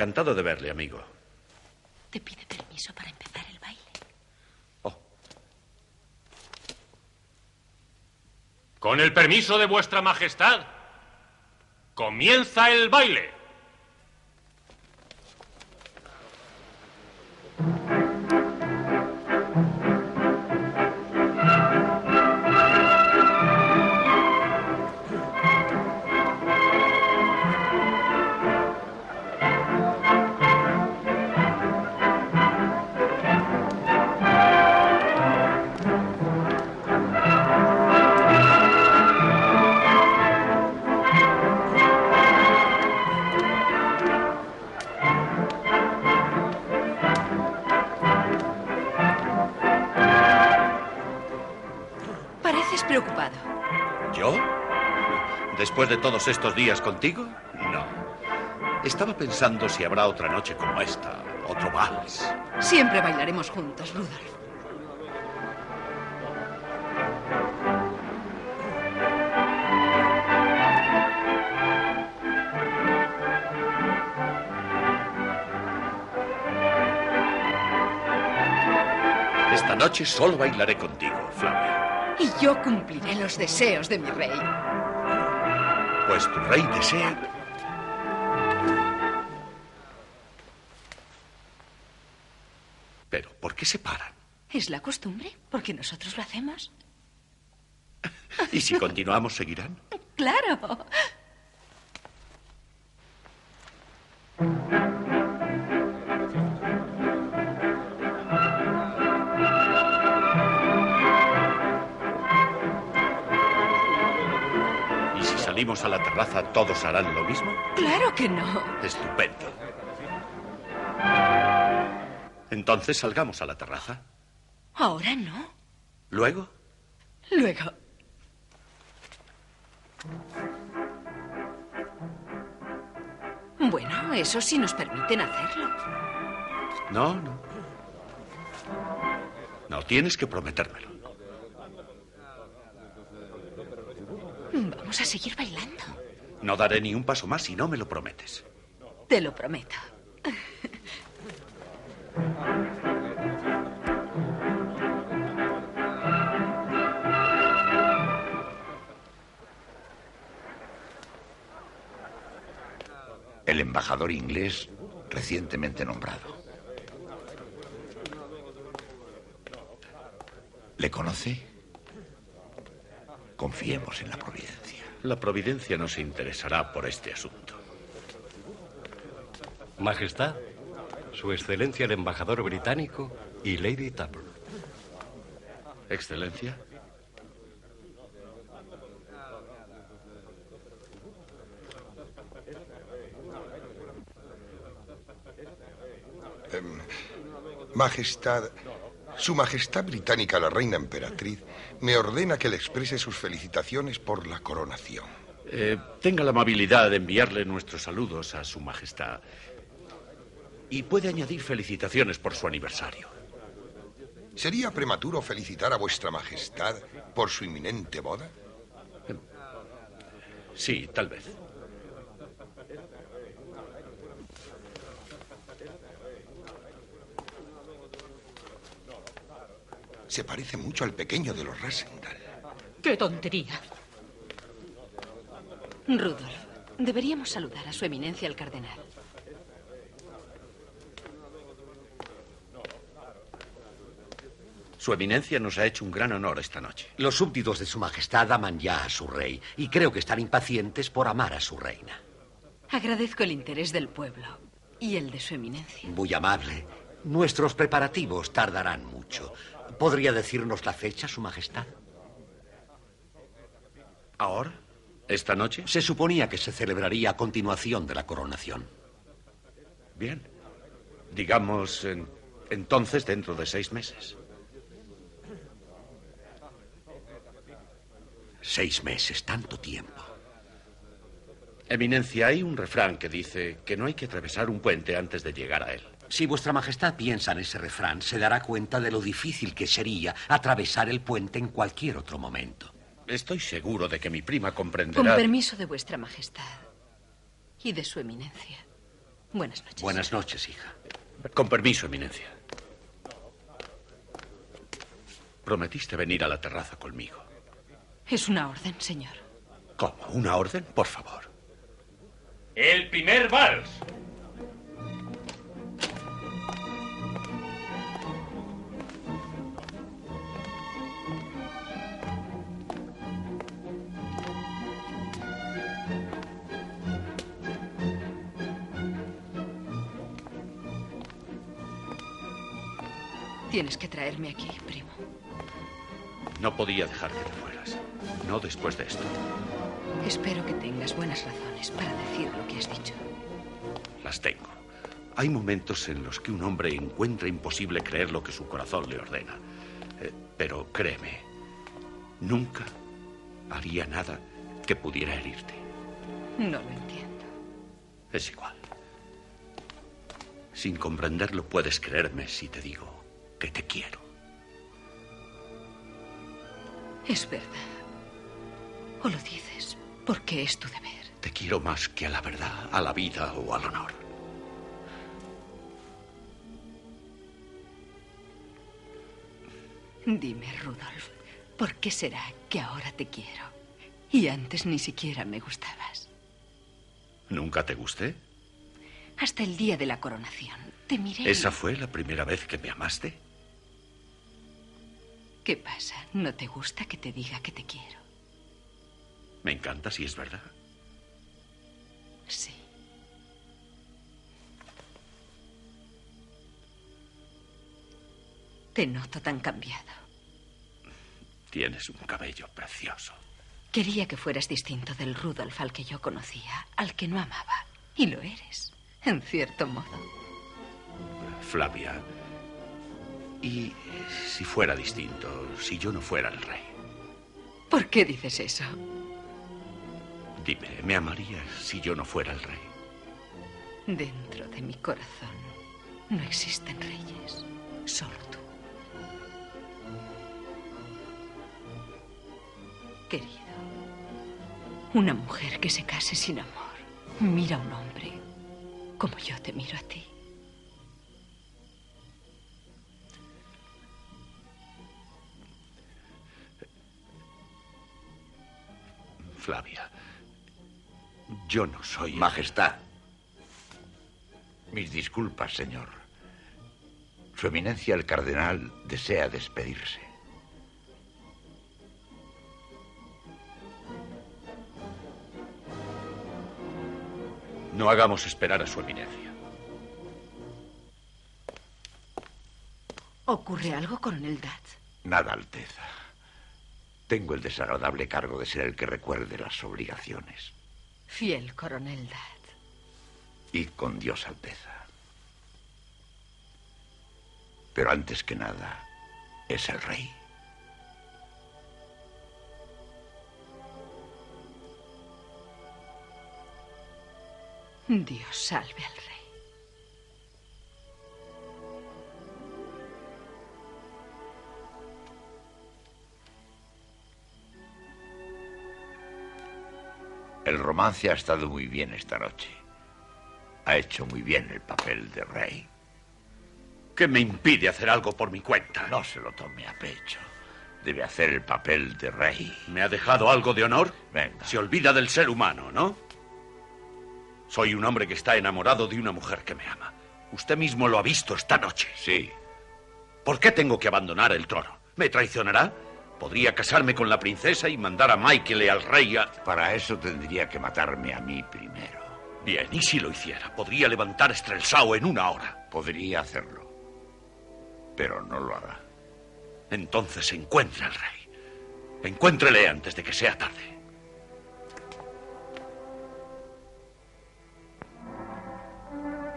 Encantado de verle, amigo. Te pide permiso para empezar el baile. Con el permiso de vuestra majestad, comienza el baile. De todos estos días contigo? No. Estaba pensando si habrá otra noche como esta, otro vals. Siempre bailaremos juntos, Rudolf. Esta noche solo bailaré contigo, Flavia. Y yo cumpliré los deseos de mi rey. Pues tu rey desea. Pero, ¿por qué se paran? ¿Es la costumbre? Porque nosotros lo hacemos. ¿Y si continuamos, seguirán? Salimos a la terraza, todos harán lo mismo? Claro que no. Estupendo. Entonces salgamos a la terraza. Ahora no. Luego, Luego. Bueno, eso sí nos permiten hacerlo. no, no. No, tienes que prometérmelo. Vamos a seguir bailando. No daré ni un paso más si no me lo prometes. Te lo prometo. El embajador inglés recientemente nombrado. ¿Le conoce? Confiemos en la providencia. La providencia no se interesará por este asunto. Majestad, Su Excelencia el embajador británico y Lady Tupper. Excelencia. Em, majestad, Su Majestad Británica, la Reina Emperatriz, me ordena que le exprese sus felicitaciones por la coronación. Eh, tenga la amabilidad de enviarle nuestros saludos a Su Majestad. Y puede añadir felicitaciones por su aniversario. ¿Sería prematuro felicitar a Vuestra Majestad por su inminente boda? Sí, tal vez. Se parece mucho al pequeño de los Rasendal. ¡Qué tontería! Rudolf, deberíamos saludar a su eminencia el cardenal. Su eminencia nos ha hecho un gran honor esta noche. Los súbditos de su majestad aman ya a su rey y creo que están impacientes por amar a su reina. Agradezco el interés del pueblo y el de su eminencia. Muy amable. Nuestros preparativos tardarán mucho. ¿Podría decirnos la fecha, su majestad? ¿Ahora? ¿Esta noche? Se suponía que se celebraría a continuación de la coronación. Bien. Digamos, en- entonces dentro de seis meses. Seis meses, tanto tiempo. Eminencia, hay un refrán que dice que no hay que atravesar un puente antes de llegar a él. Si vuestra majestad piensa en ese refrán, se dará cuenta de lo difícil que sería atravesar el puente en cualquier otro momento. Estoy seguro de que mi prima Con comprenderá. permiso de vuestra majestad y de su eminencia. Buenas noches. Buenas noches, hija. Con permiso, Eminencia. Prometiste venir a la terraza conmigo. Es una orden, señor. ¿Cómo? ¿Una orden? Por favor. El primer vals. Tienes que traerme aquí, primo. No podía dejar que te fueras. No después de esto. Espero que tengas buenas razones para decir lo que has dicho. Las tengo. Hay momentos en los que un hombre encuentra imposible creer lo que su corazón le ordena. Eh, pero créeme, nunca haría nada que pudiera herirte. No lo entiendo. Es igual. Sin comprenderlo puedes creerme si te digo que te quiero. Es verdad. O lo dices porque es tu deber. Te quiero más que a la verdad, a la vida o al honor. Dime, Rudolf, ¿por qué será que ahora te quiero? Y antes ni siquiera me gustabas. ¿Nunca te gusté? Hasta el día de la coronación. Te miré. y- ¿Esa fue la primera vez que me amaste? ¿Qué pasa? ¿No te gusta que te diga que te quiero? Me encanta si es verdad. Sí. Te noto tan cambiado. Tienes un cabello precioso. Quería que fueras distinto del Rudolf al que yo conocía, al que no amaba. Y lo eres, en cierto modo. Flavia. ¿Y si fuera distinto, si yo no fuera el rey? ¿Por qué dices eso? Dime, ¿me amarías si yo no fuera el rey? Dentro de mi corazón no existen reyes, solo tú. Querido, una mujer que se case sin amor mira a un hombre como yo te miro a ti. Yo no soy... Majestad. Mis disculpas, señor. Su eminencia el cardenal desea despedirse. No hagamos esperar a su eminencia. ¿Ocurre algo, coronel Dad? Nada, Alteza. Tengo el desagradable cargo de ser el que recuerde las obligaciones. Fiel coronel Dad. Y con Dios, Alteza. Pero antes que nada, es el rey. Dios salve al rey. El romance ha estado muy bien esta noche. Ha hecho muy bien el papel de rey. ¿Qué me impide hacer algo por mi cuenta? No se lo tome a pecho. Debe hacer el papel de rey. ¿Me ha dejado algo de honor? Venga. Se olvida del ser humano, ¿no? Soy un hombre que está enamorado de una mujer que me ama. Usted mismo lo ha visto esta noche. Sí. ¿Por qué tengo que abandonar el trono? ¿Me traicionará? Podría casarme con la princesa y mandar a Michael y al rey a... Para eso tendría que matarme a mí primero. Bien, ¿y si lo hiciera? Podría levantar Estrelsao en una hora. Podría hacerlo. Pero no lo hará. Entonces encuentre al rey. Encuéntrele antes de que sea tarde.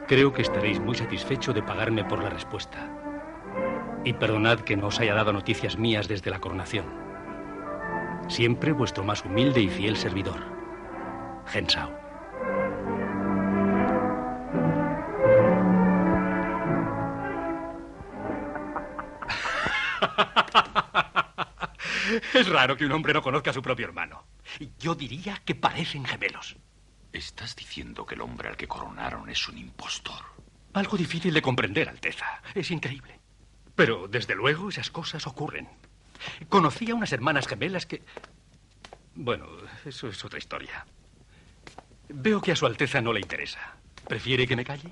Creo que estaréis muy satisfecho de pagarme por la respuesta. Y perdonad que no os haya dado noticias mías desde la coronación. Siempre vuestro más humilde y fiel servidor, Gensao. [LAUGHS] Es raro que un hombre no conozca a su propio hermano. Yo diría que parecen gemelos. Estás diciendo que el hombre al que coronaron es un impostor. Algo difícil de comprender, Alteza. Es increíble. Pero, desde luego, esas cosas ocurren. Conocí a unas hermanas gemelas que... Bueno, eso es otra historia. Veo que a Su Alteza no le interesa. ¿Prefiere que me calle?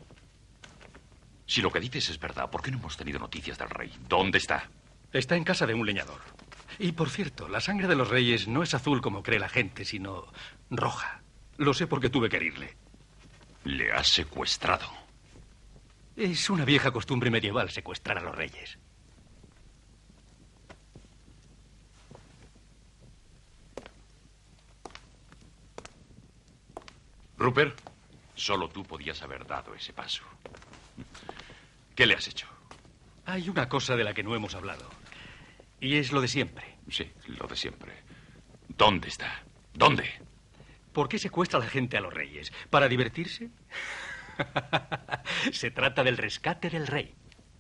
Si lo que dices es verdad, ¿por qué no hemos tenido noticias del rey? ¿Dónde está? Está en casa de un leñador. Y por cierto, la sangre de los reyes no es azul como cree la gente, sino roja. Lo sé porque tuve que herirle. Le has secuestrado. Es una vieja costumbre medieval secuestrar a los reyes. Rupert, solo tú podías haber dado ese paso. ¿Qué le has hecho? Hay una cosa de la que no hemos hablado. Y es lo de siempre. Sí, lo de siempre. ¿Dónde está? ¿Dónde? ¿Por qué secuestra a la gente a los reyes? ¿Para divertirse? [LAUGHS] Se trata del rescate del rey.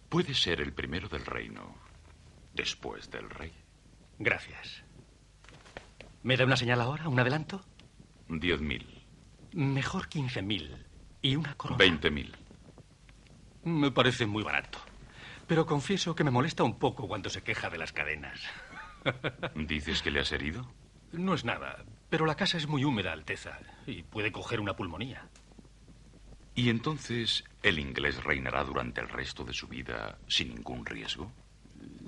Puede ser el primero del reino después del rey. Gracias. ¿Me da una señal ahora? ¿Un adelanto? Diez mil. Mejor quince mil. Y una corona. Veinte mil. Me parece muy barato. Pero confieso que me molesta un poco cuando se queja de las cadenas. [LAUGHS] ¿Dices que le has herido? No es nada, pero la casa es muy húmeda, Alteza, y puede coger una pulmonía. ¿Y entonces el inglés reinará durante el resto de su vida sin ningún riesgo?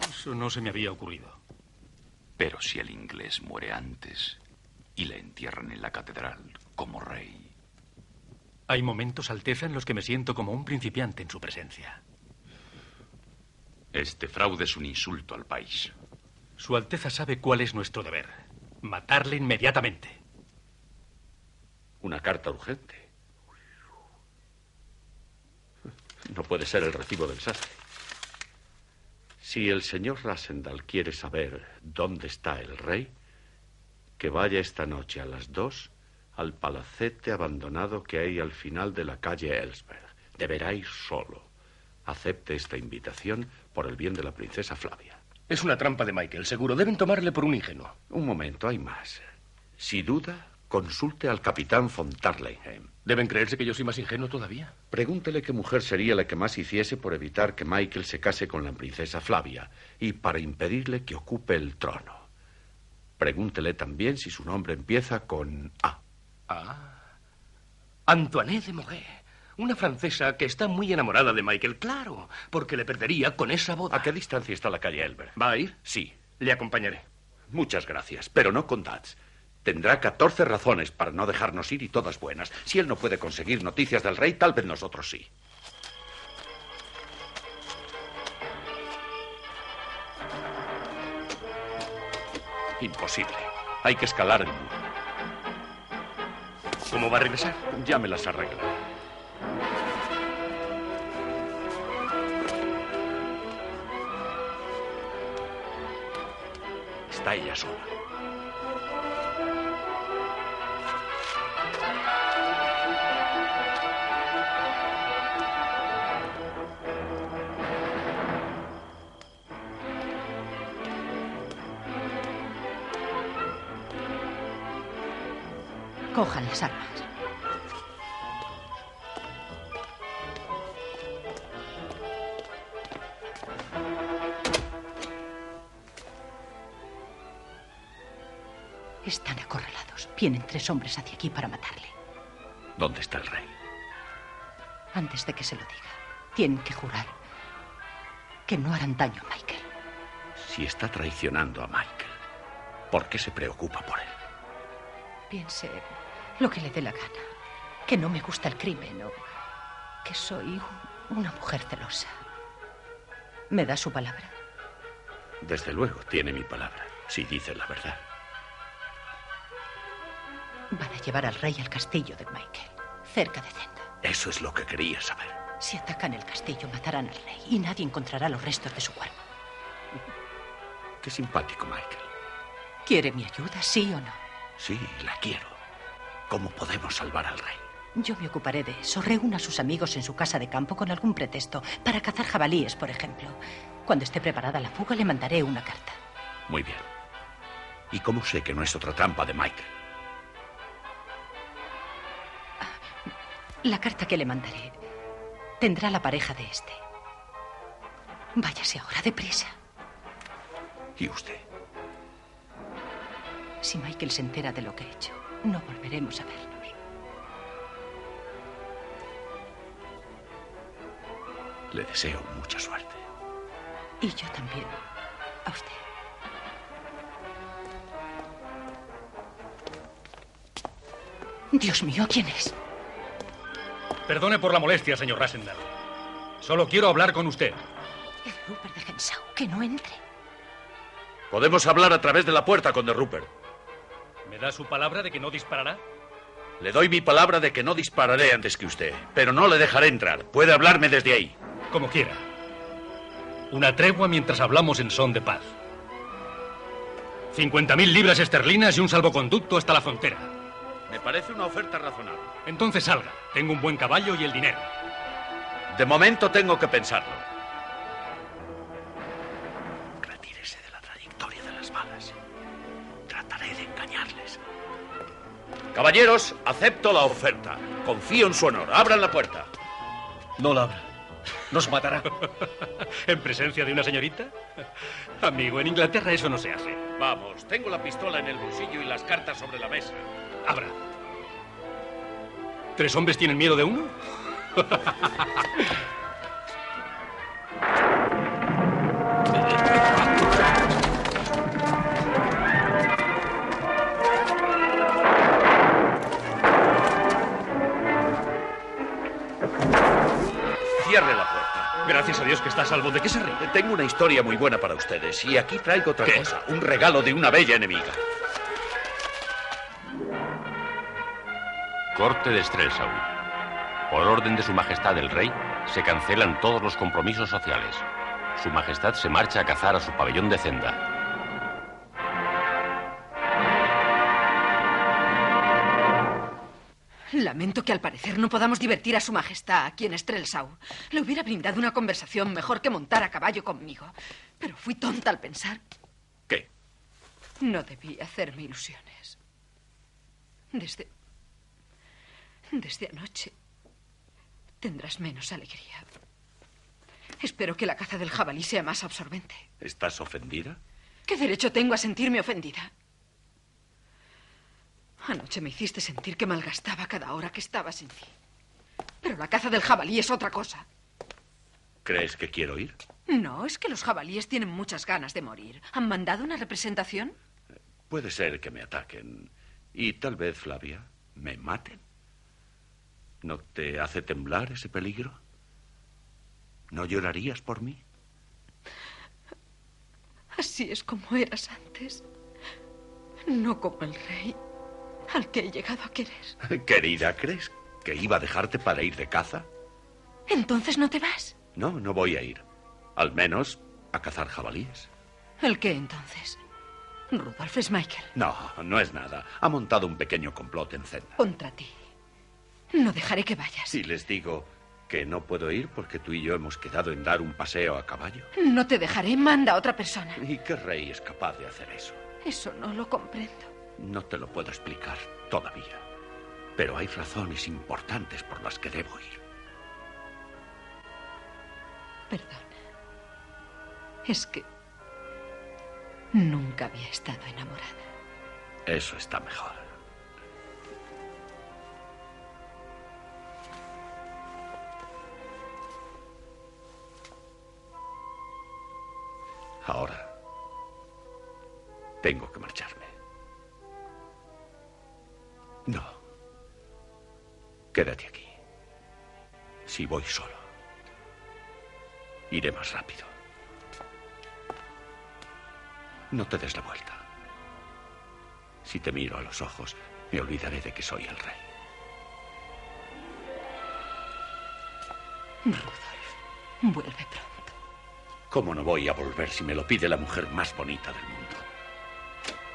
Eso no se me había ocurrido. Pero si el inglés muere antes y le entierran en la catedral como rey. Hay momentos, Alteza, en los que me siento como un principiante en su presencia. Este fraude es un insulto al país. Su Alteza sabe cuál es nuestro deber. Matarle inmediatamente. Una carta urgente. No puede ser el recibo del sastre. Si el señor Rassendal quiere saber dónde está el rey, que vaya esta noche a las dos al palacete abandonado que hay al final de la calle Ellsberg. Deberá ir solo. Acepte esta invitación por el bien de la princesa Flavia. Es una trampa de Michael, seguro. Deben tomarle por un ingenuo. Un momento, hay más. Si duda, consulte al capitán von Tarlenheim. ¿Deben creerse que yo soy más ingenuo todavía? Pregúntele qué mujer sería la que más hiciese por evitar que Michael se case con la princesa Flavia y para impedirle que ocupe el trono. Pregúntele también si su nombre empieza con A. Ah. Antoinette de Moguet. Una francesa que está muy enamorada de Michael, claro, porque le perdería con esa boda. ¿A qué distancia está la calle Elber? ¿Va a ir? Sí. Le acompañaré. Muchas gracias, pero no con Dats. Tendrá 14 razones para no dejarnos ir y todas buenas. Si él no puede conseguir noticias del rey, tal vez nosotros sí. Imposible. Hay que escalar el muro. ¿Cómo va a regresar? Ya me las arreglo. Está ella sola. Cojan las armas. Están acorralados. Vienen tres hombres hacia aquí para matarle. ¿Dónde está el rey? Antes de que se lo diga, tienen que jurar que no harán daño a Michael. Si está traicionando a Michael, ¿por qué se preocupa por él? Piense lo que le dé la gana. Que no me gusta el crimen o que soy un- una mujer celosa. ¿Me da su palabra? Desde luego, tiene mi palabra, si dice la verdad. Van a llevar al rey al castillo de Michael, cerca de Zenda. Eso es lo que quería saber. Si atacan el castillo, matarán al rey y nadie encontrará los restos de su cuerpo. Qué simpático, Michael. ¿Quiere mi ayuda, sí o no? Sí, la quiero. ¿Cómo podemos salvar al rey? Yo me ocuparé de eso. Reúna a sus amigos en su casa de campo con algún pretexto, para cazar jabalíes, por ejemplo. Cuando esté preparada la fuga, le mandaré una carta. Muy bien. ¿Y cómo sé que no es otra trampa de Michael? La carta que le mandaré tendrá la pareja de este. Váyase ahora, deprisa. ¿Y usted? Si Michael se entera de lo que he hecho, no volveremos a vernos. Le deseo mucha suerte. Y yo también. A usted. Dios mío, ¿quién es? Perdone por la molestia, señor Rassendal. Solo quiero hablar con usted. Es Rupert de Hensau. Que no entre. Podemos hablar a través de la puerta, conde Rupert. ¿Me da su palabra de que no disparará? Le doy mi palabra de que no dispararé antes que usted, pero no le dejaré entrar. Puede hablarme desde ahí. Como quiera. Una tregua mientras hablamos en son de paz. 50.000 libras esterlinas y un salvoconducto hasta la frontera. Me parece una oferta razonable. Entonces salga. Tengo un buen caballo y el dinero. De momento tengo que pensarlo. Caballeros, acepto la oferta. Confío en su honor. Abran la puerta. No la abra. Nos matará. [LAUGHS] ¿En presencia de una señorita? Amigo, en Inglaterra eso no se hace. Vamos, tengo la pistola en el bolsillo y las cartas sobre la mesa. Abra. ¿Tres hombres tienen miedo de uno? [LAUGHS] Gracias a Dios que está a salvo. ¿De qué se ríe? Tengo una historia muy buena para ustedes y aquí traigo otra ¿Qué? cosa. Un regalo de una bella enemiga. Corte de Strelsau. Por orden de Su Majestad el Rey, se cancelan todos los compromisos sociales. Su Majestad se marcha a cazar a su pabellón de Zenda. Lamento que al parecer no podamos divertir a su majestad aquí en Strelsau. Le hubiera brindado una conversación mejor que montar a caballo conmigo. Pero fui tonta al pensar. ¿Qué? No debí hacerme ilusiones. Desde. Desde anoche tendrás menos alegría. Espero que la caza del jabalí sea más absorbente. ¿Estás ofendida? ¿Qué derecho tengo a sentirme ofendida? Anoche me hiciste sentir que malgastaba cada hora que estaba sin ti. Pero la caza del jabalí es otra cosa. ¿Crees que quiero ir? No, es que los jabalíes tienen muchas ganas de morir. ¿Han mandado una representación? Puede ser que me ataquen y tal vez, Flavia, me maten. ¿No te hace temblar ese peligro? ¿No llorarías por mí? Así es como eras antes. No como el rey al que he llegado a querer. [LAUGHS] Querida, ¿crees que iba a dejarte para ir de caza? Entonces no te vas. No, no voy a ir. Al menos a cazar jabalíes. ¿El qué entonces? Rudolf es Michael. No, no es nada. Ha montado un pequeño complot en Zenda. Contra ti. No dejaré que vayas. Si les digo que no puedo ir porque tú y yo hemos quedado en dar un paseo a caballo. No te dejaré. Manda a otra persona. ¿Y qué rey es capaz de hacer eso? Eso no lo comprendo. No te lo puedo explicar todavía. Pero hay razones importantes por las que debo ir. Perdona. Es que nunca había estado enamorada. Eso está mejor. Ahora tengo que marcharme. No. Quédate aquí. Si voy solo, iré más rápido. No te des la vuelta. Si te miro a los ojos, me olvidaré de que soy el rey. Rudolf, vuelve pronto. ¿Cómo no voy a volver si me lo pide la mujer más bonita del mundo?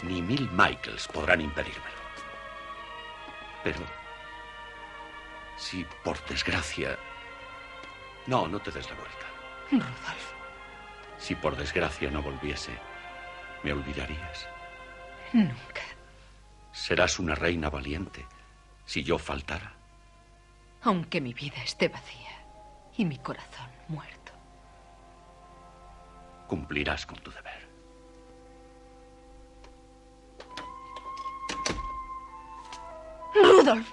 Ni mil Michaels podrán impedírmelo. Pero si por desgracia... No, no te des la vuelta. Rudolf, Si por desgracia no volviese, ¿me olvidarías? nunca. Serás una reina valiente si yo faltara. Aunque mi vida esté vacía y mi corazón muerto. Cumplirás con tu deber. Rudolf.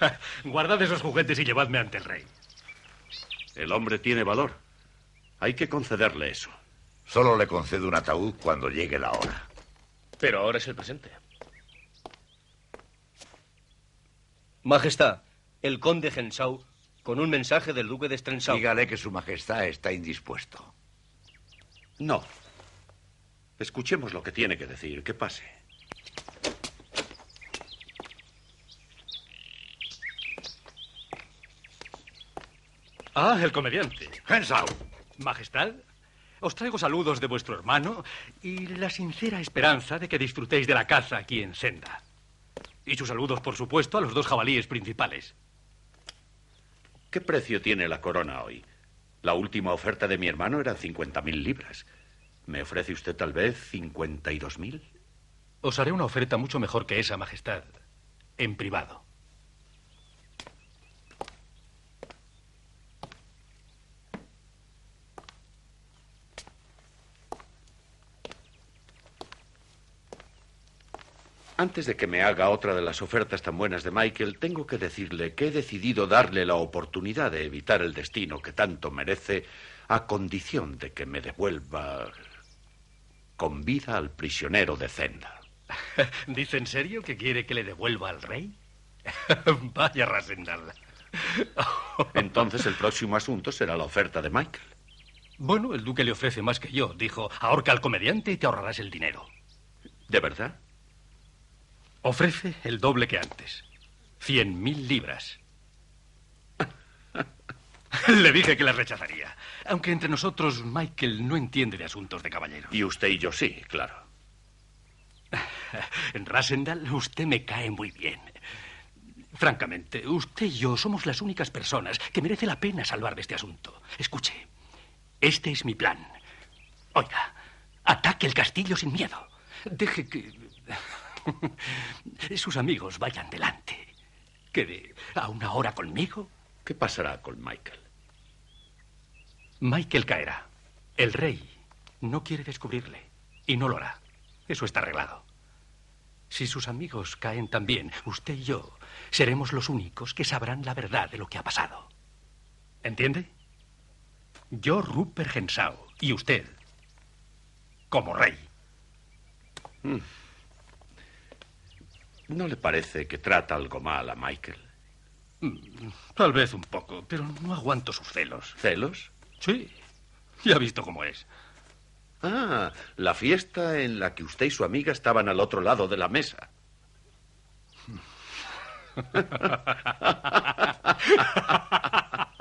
[LAUGHS] Guardad esos juguetes y llevadme ante el rey. El hombre tiene valor. Hay que concederle eso. Solo le concedo un ataúd cuando llegue la hora. Pero ahora es el presente. Majestad, el conde Hensau con un mensaje del duque de Strensau. Dígale que su majestad está indispuesto. No. Escuchemos lo que tiene que decir. Que pase. Ah, el comediante. Hensau. Majestad, os traigo saludos de vuestro hermano y la sincera esperanza de que disfrutéis de la caza aquí en Senda. Y sus saludos, por supuesto, a los dos jabalíes principales. ¿Qué precio tiene la corona hoy? La última oferta de mi hermano era 50.000 libras. ¿Me ofrece usted tal vez 52.000? Os haré una oferta mucho mejor que esa, Majestad. En privado. Antes de que me haga otra de las ofertas tan buenas de Michael, tengo que decirle que he decidido darle la oportunidad de evitar el destino que tanto merece a condición de que me devuelva con vida al prisionero de Zenda. [LAUGHS] ¿Dice en serio que quiere que le devuelva al rey? [LAUGHS] Vaya Rasendal. [LAUGHS] Entonces el próximo asunto será la oferta de Michael. Bueno, el duque le ofrece más que yo. Dijo, ahorca al comediante y te ahorrarás el dinero. ¿De verdad? Ofrece el doble que antes. Cien mil libras. [LAUGHS] Le dije que las rechazaría. Aunque entre nosotros Michael no entiende de asuntos de caballero. Y usted y yo sí, claro. [LAUGHS] En Rasendal usted me cae muy bien. Francamente, usted y yo somos las únicas personas que merece la pena salvar de este asunto. Escuche, este es mi plan. Oiga, ataque el castillo sin miedo. Deje que... [LAUGHS] Sus amigos vayan delante. Quede a una hora conmigo. ¿Qué pasará con Michael? Michael caerá. El rey no quiere descubrirle y no lo hará. Eso está arreglado. Si sus amigos caen también, usted y yo seremos los únicos que sabrán la verdad de lo que ha pasado. ¿Entiende? Yo, Rupert Hensau, y usted, como rey. Mm. ¿No le parece que trata algo mal a Michael? Mm, Tal vez un poco, pero no aguanto sus celos. ¿Celos? Sí. Ya ha visto cómo es. Ah, la fiesta en la que usted y su amiga estaban al otro lado de la mesa. [LAUGHS]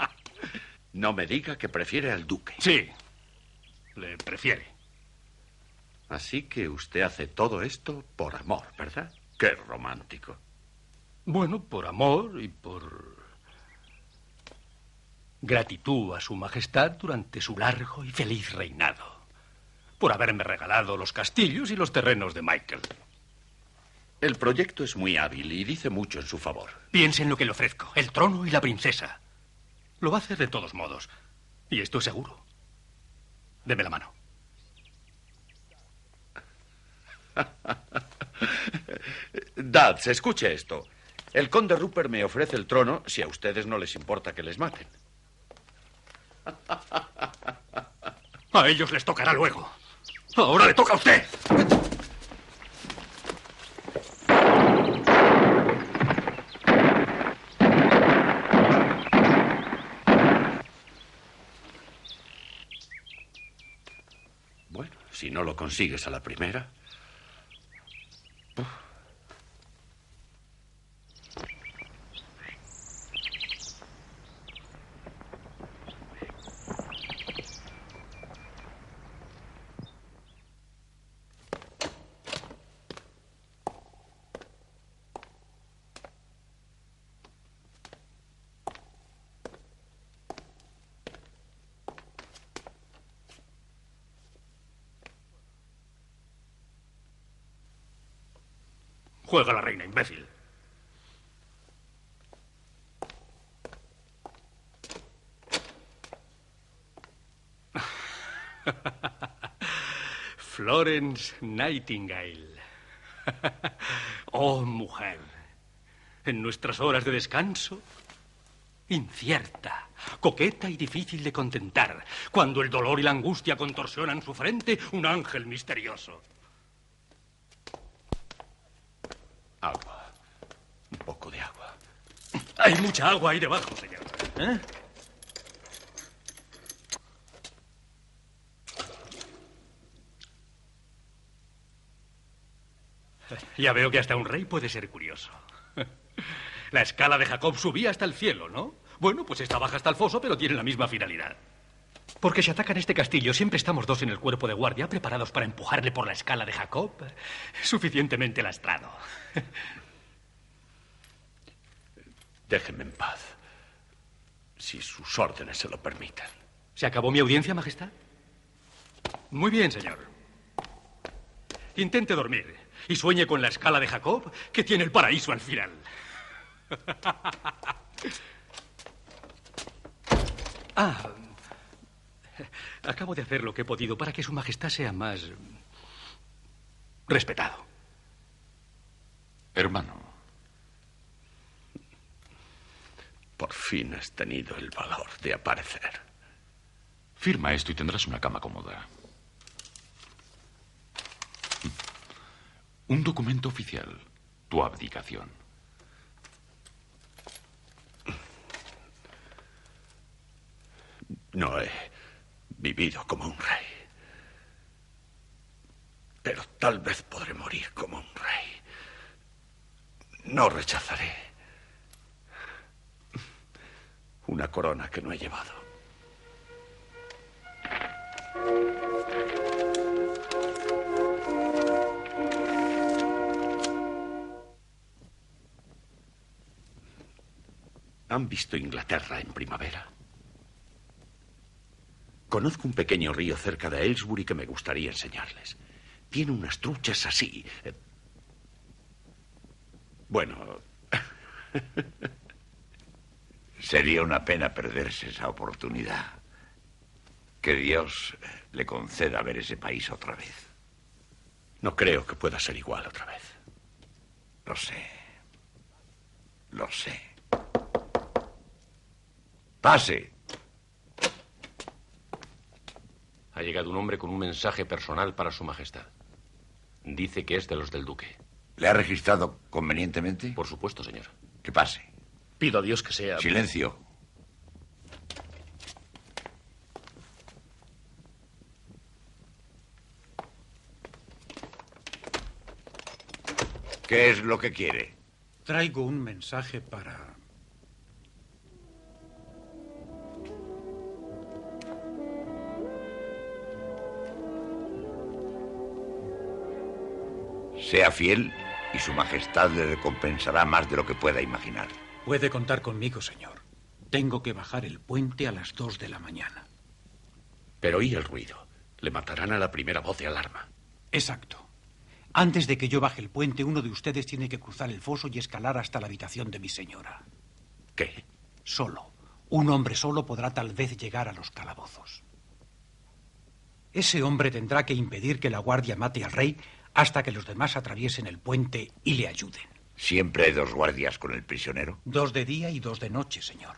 No me diga que prefiere al duque. Sí, le prefiere. Así que usted hace todo esto por amor, ¿verdad? Qué romántico. Bueno, por amor y por gratitud a su majestad durante su largo y feliz reinado. Por haberme regalado los castillos y los terrenos de Michael. El proyecto es muy hábil y dice mucho en su favor. Piense en lo que le ofrezco, el trono y la princesa. Lo va a hacer de todos modos. Y esto es seguro. Deme la mano. [LAUGHS] [LAUGHS] Dads, escuche esto. El conde Rupert me ofrece el trono si a ustedes no les importa que les maten. A ellos les tocará luego. Ahora le toca a usted. Bueno, si no lo consigues a la primera. Juega la reina, imbécil. [LAUGHS] Florence Nightingale. [LAUGHS] oh, mujer. En nuestras horas de descanso, incierta, coqueta y difícil de contentar. Cuando el dolor y la angustia contorsionan su frente, un ángel misterioso. Agua. Un poco de agua. Hay mucha agua ahí debajo, señor. ¿Eh? Ya veo que hasta un rey puede ser curioso. La escala de Jacob subía hasta el cielo, ¿no? Bueno, pues esta baja hasta el foso, pero tiene la misma finalidad. Porque si atacan este castillo, siempre estamos dos en el cuerpo de guardia, preparados para empujarle por la escala de Jacob, suficientemente lastrado. Déjenme en paz, si sus órdenes se lo permiten. ¿Se acabó mi audiencia, Majestad? Muy bien, señor. Intente dormir y sueñe con la escala de Jacob, que tiene el paraíso al final. [LAUGHS] ah, acabo de hacer lo que he podido para que Su Majestad sea más respetado. Hermano. Por fin has tenido el valor de aparecer. Firma esto y tendrás una cama cómoda. Un documento oficial. Tu abdicación. No he vivido como un rey. Pero tal vez podré morir como un rey. No rechazaré una corona que no he llevado. ¿Han visto Inglaterra en primavera? Conozco un pequeño río cerca de Aylesbury que me gustaría enseñarles. Tiene unas truchas así. Bueno. [LAUGHS] Sería una pena perderse esa oportunidad. Que Dios le conceda ver ese país otra vez. No creo que pueda ser igual otra vez. Lo sé. Lo sé. Pase. Ha llegado un hombre con un mensaje personal para Su Majestad. Dice que es de los del Duque. ¿Le ha registrado convenientemente? Por supuesto, señor. Que pase. Pido a Dios que sea. Silencio. ¿Qué es lo que quiere? Traigo un mensaje para... Sea fiel y su majestad le recompensará más de lo que pueda imaginar. Puede contar conmigo, señor. Tengo que bajar el puente a las dos de la mañana. Pero oí el ruido. Le matarán a la primera voz de alarma. Exacto. Antes de que yo baje el puente, uno de ustedes tiene que cruzar el foso y escalar hasta la habitación de mi señora. ¿Qué? Solo. Un hombre solo podrá tal vez llegar a los calabozos. Ese hombre tendrá que impedir que la guardia mate al rey hasta que los demás atraviesen el puente y le ayuden. ¿Siempre hay dos guardias con el prisionero? Dos de día y dos de noche, señor.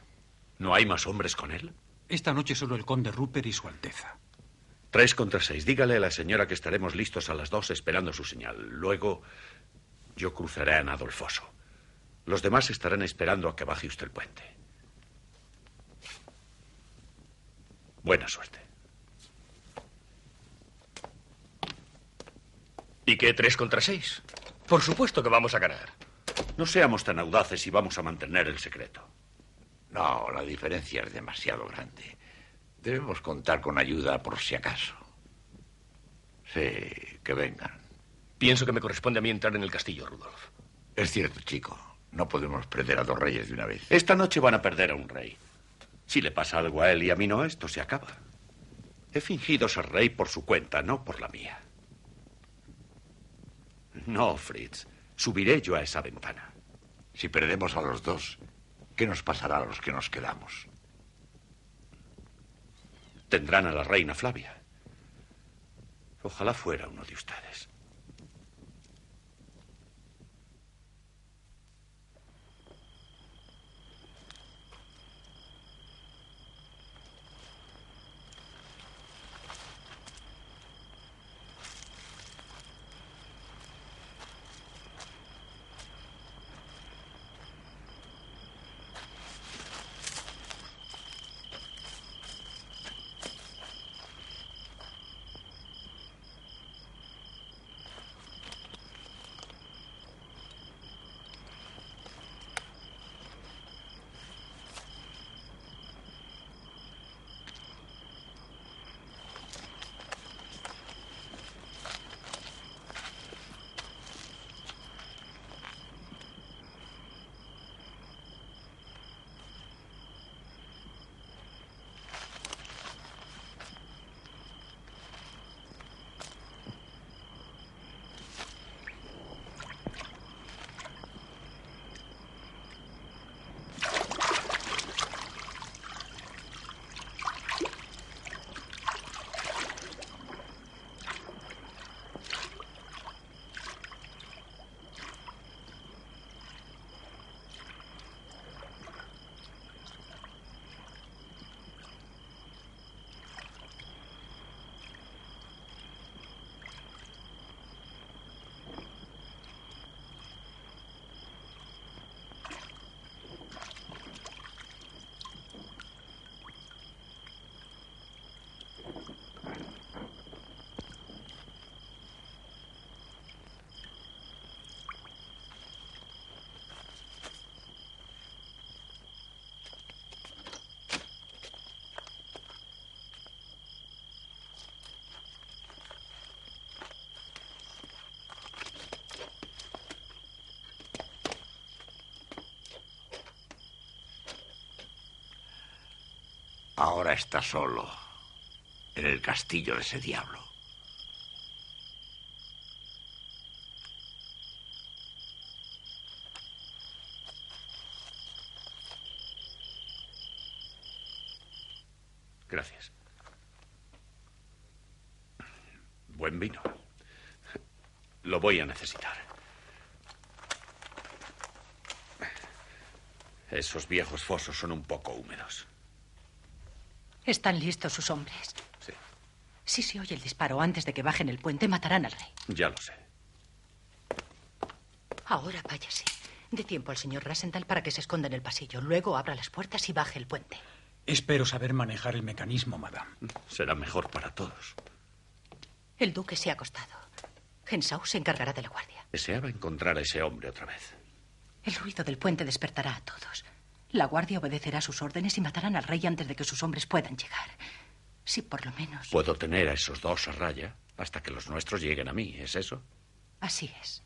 ¿No hay más hombres con él? Esta noche solo el conde Rupert y su Alteza. Tres contra seis. Dígale a la señora que estaremos listos a las dos esperando su señal. Luego yo cruzaré a nado el foso. Los demás estarán esperando a que baje usted el puente. Buena suerte. ¿Y qué tres contra seis? Por supuesto que vamos a ganar. No seamos tan audaces y vamos a mantener el secreto. No, la diferencia es demasiado grande. Debemos contar con ayuda por si acaso. Sí, que vengan. Pienso que me corresponde a mí entrar en el castillo, Rudolf. Es cierto, chico. No podemos perder a dos reyes de una vez. Esta noche van a perder a un rey. Si le pasa algo a él y a mí no, esto se acaba. He fingido ser rey por su cuenta, no por la mía. No, Fritz. Subiré yo a esa ventana. Si perdemos a los dos, ¿qué nos pasará a los que nos quedamos? Tendrán a la reina Flavia. Ojalá fuera uno de ustedes. Ahora está solo en el castillo de ese diablo. Gracias. Buen vino. Lo voy a necesitar. Esos viejos fosos son un poco húmedos. Están listos sus hombres. Sí. Si se oye el disparo antes de que bajen el puente, matarán al rey. Ya lo sé. Ahora váyase. De tiempo al señor Rasenthal para que se esconda en el pasillo. Luego abra las puertas y baje el puente. Espero saber manejar el mecanismo, madame. Será mejor para todos. El duque se ha acostado. Hensau se encargará de la guardia. Deseaba encontrar a ese hombre otra vez. El ruido del puente despertará a todos. La guardia obedecerá sus órdenes y matarán al rey antes de que sus hombres puedan llegar. Si por lo menos. Puedo tener a esos dos a raya hasta que los nuestros lleguen a mí, ¿es eso? Así es.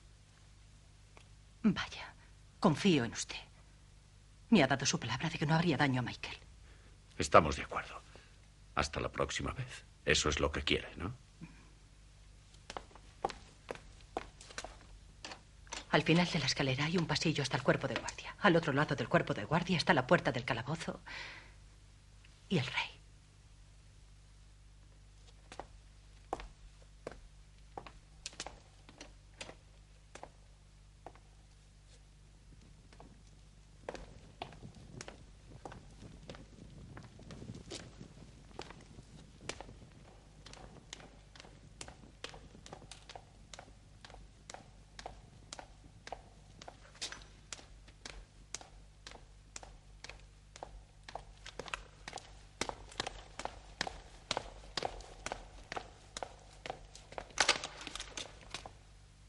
Vaya, confío en usted. Me ha dado su palabra de que no habría daño a Michael. Estamos de acuerdo. Hasta la próxima vez. Eso es lo que quiere, ¿no? Al final de la escalera hay un pasillo hasta el cuerpo de guardia. Al otro lado del cuerpo de guardia está la puerta del calabozo y el rey.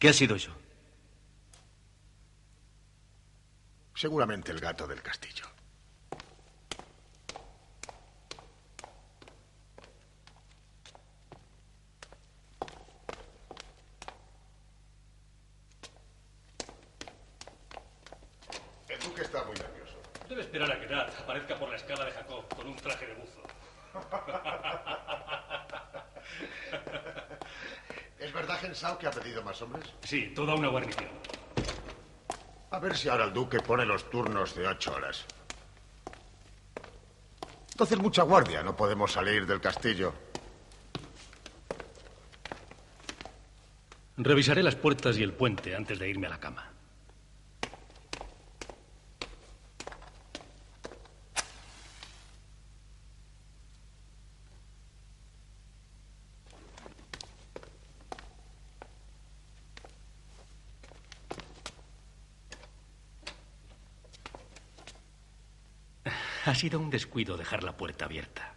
¿Qué ha sido eso? Seguramente el gato del castillo. El duque está muy nervioso. Debe esperar a que Nat aparezca por la escala de Jacob con un traje de buzo. ¿Es verdad, Hensau, que ha pedido más hombres? Sí, toda una guarnición. A ver si ahora el duque pone los turnos de ocho horas. Entonces mucha guardia, no podemos salir del castillo. Revisaré las puertas y el puente antes de irme a la cama. Ha sido un descuido dejar la puerta abierta.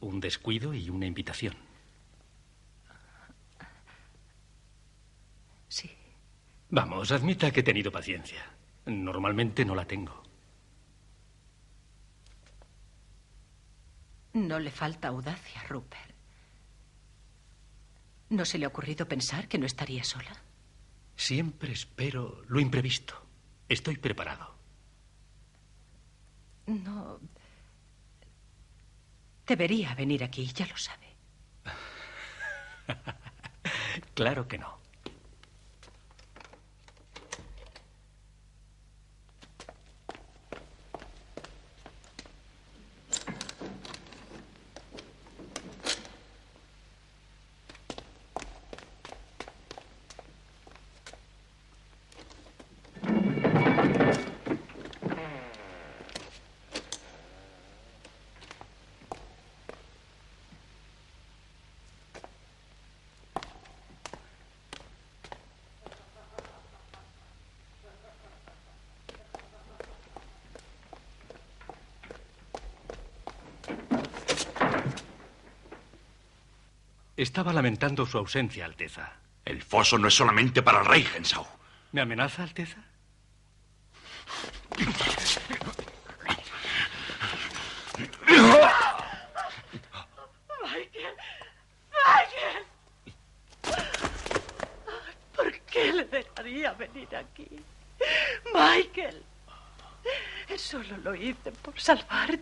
Un descuido y una invitación. Sí. Vamos, admita que he tenido paciencia. Normalmente no la tengo. No le falta audacia, Rupert. ¿No se le ha ocurrido pensar que no estaría sola? Siempre espero lo imprevisto. Estoy preparado. No. Debería venir aquí, ya lo sabe. [LAUGHS] Claro que no. Estaba lamentando su ausencia, Alteza. El foso no es solamente para el rey, Hensau. ¿Me amenaza, Alteza? Michael, Michael. ¿Por qué le dejaría venir aquí? Michael, solo lo hice por salvarte.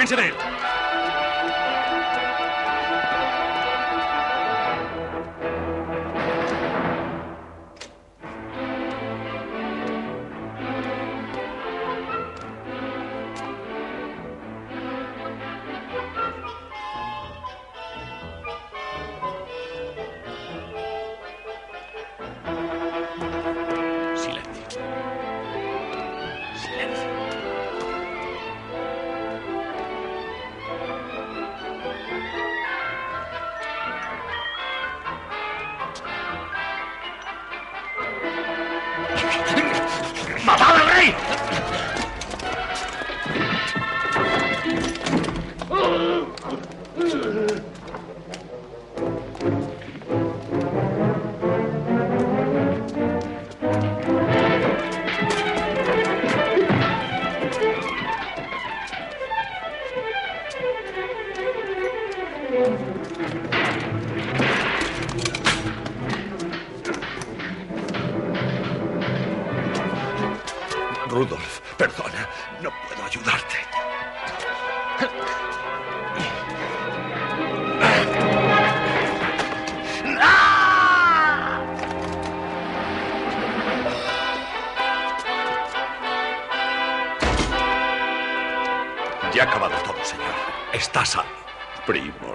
¡Encárguense de Rudolf, perdona, no puedo ayudarte. Ya ha acabado todo, señor. Está salvo. Primo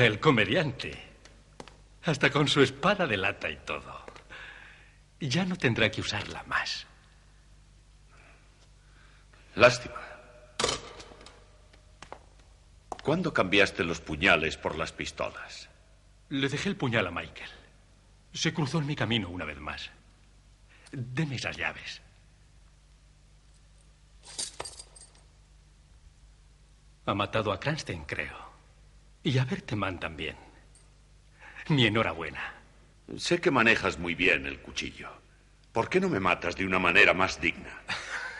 Vaya, el comediante. Hasta con su espada de lata y todo. Ya no tendrá que usarla más. Lástima. ¿Cuándo cambiaste los puñales por las pistolas? Le dejé el puñal a Michael. Se cruzó en mi camino una vez más. Deme esas llaves. Ha matado a Cranston, creo. Y a Berteman también. Mi enhorabuena. Sé que manejas muy bien el cuchillo. ¿Por qué no me matas de una manera más digna?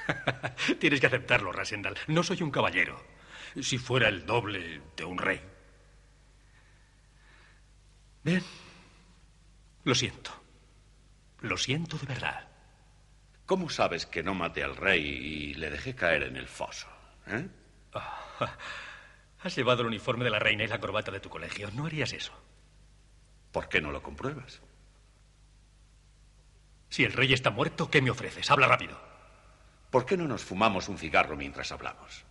[LAUGHS] Tienes que aceptarlo, Rasendal. No soy un caballero. Si fuera el doble de un rey. Bien. Lo siento. Lo siento de verdad. ¿Cómo sabes que no maté al rey y le dejé caer en el foso? ¿Eh? [LAUGHS] Has llevado el uniforme de la reina y la corbata de tu colegio. No harías eso. ¿Por qué no lo compruebas? Si el rey está muerto, ¿qué me ofreces? Habla rápido. ¿Por qué no nos fumamos un cigarro mientras hablamos?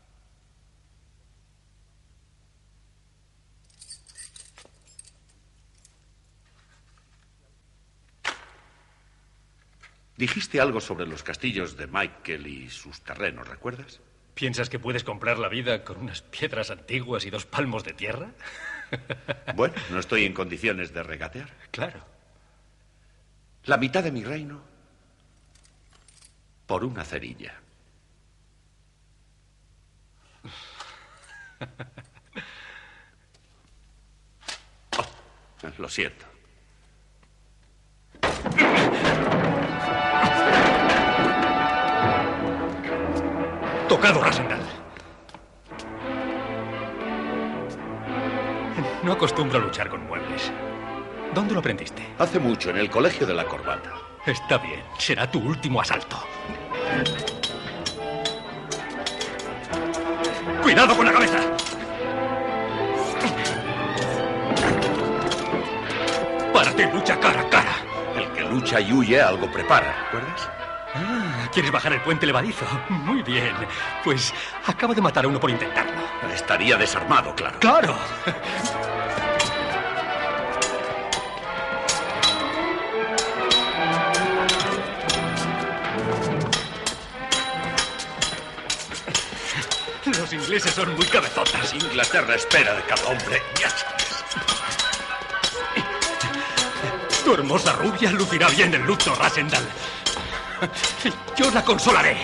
Dijiste algo sobre los castillos de Michael y sus terrenos, ¿recuerdas? ¿Piensas que puedes comprar la vida con unas piedras antiguas y dos palmos de tierra? [LAUGHS] bueno, no estoy en condiciones de regatear. Claro. La mitad de mi reino por una cerilla. [LAUGHS] Oh, lo siento. Tocado, Rasendal. No acostumbro a luchar con muebles. ¿Dónde lo aprendiste? Hace mucho, en el colegio de la corbata. Está bien, será tu último asalto. ¡Cuidado con la cabeza! ¡Párate, lucha cara a cara! El que lucha y huye algo prepara, ¿recuerdas? Ah, ¿quieres bajar el puente levadizo? Muy bien. Pues acabo de matar a uno por intentarlo. Estaría desarmado, claro. ¡Claro! Los ingleses son muy cabezotas. Inglaterra espera de cada hombre. Ya sabes. Tu hermosa rubia lucirá bien el luto, Rasendal. Yo la consolaré.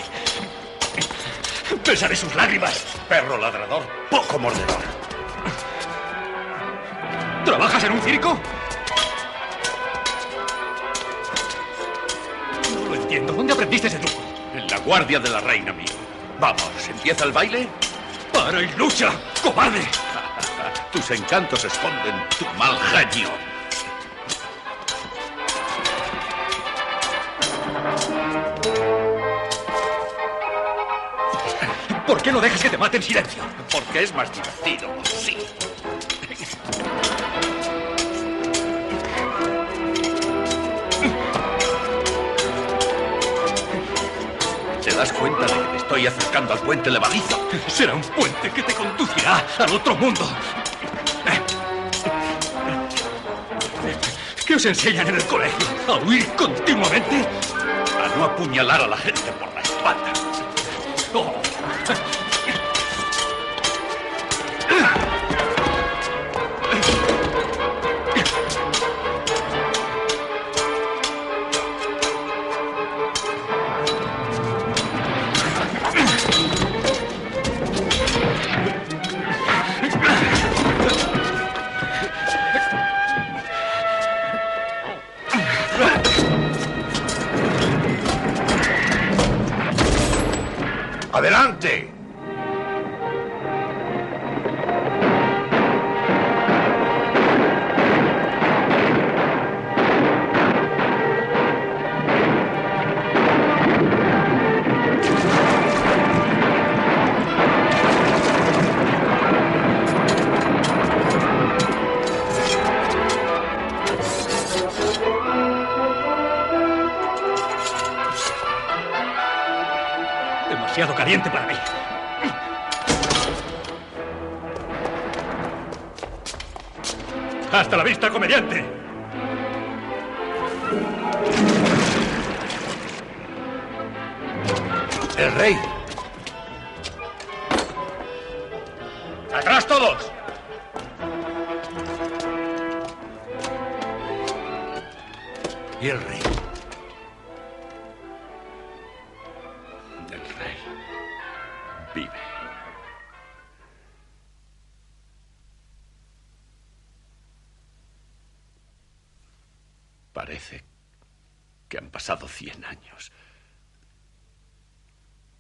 Besaré sus lágrimas. Perro ladrador, poco mordedor. ¿Trabajas en un circo? No lo entiendo. ¿Dónde aprendiste ese truco? En la guardia de la reina, amigo. Vamos, ¿empieza el baile? ¡Para y lucha, cobarde! [LAUGHS] Tus encantos esconden tu mal genio. Qué no dejas que te mate en silencio? Porque es más divertido, sí. ¿Te das cuenta de que te estoy acercando al puente levadizo? Será un puente que te conducirá al otro mundo. ¿Qué os enseñan en el colegio? ¿A huir continuamente? A no apuñalar a la gente por la espalda. Oh.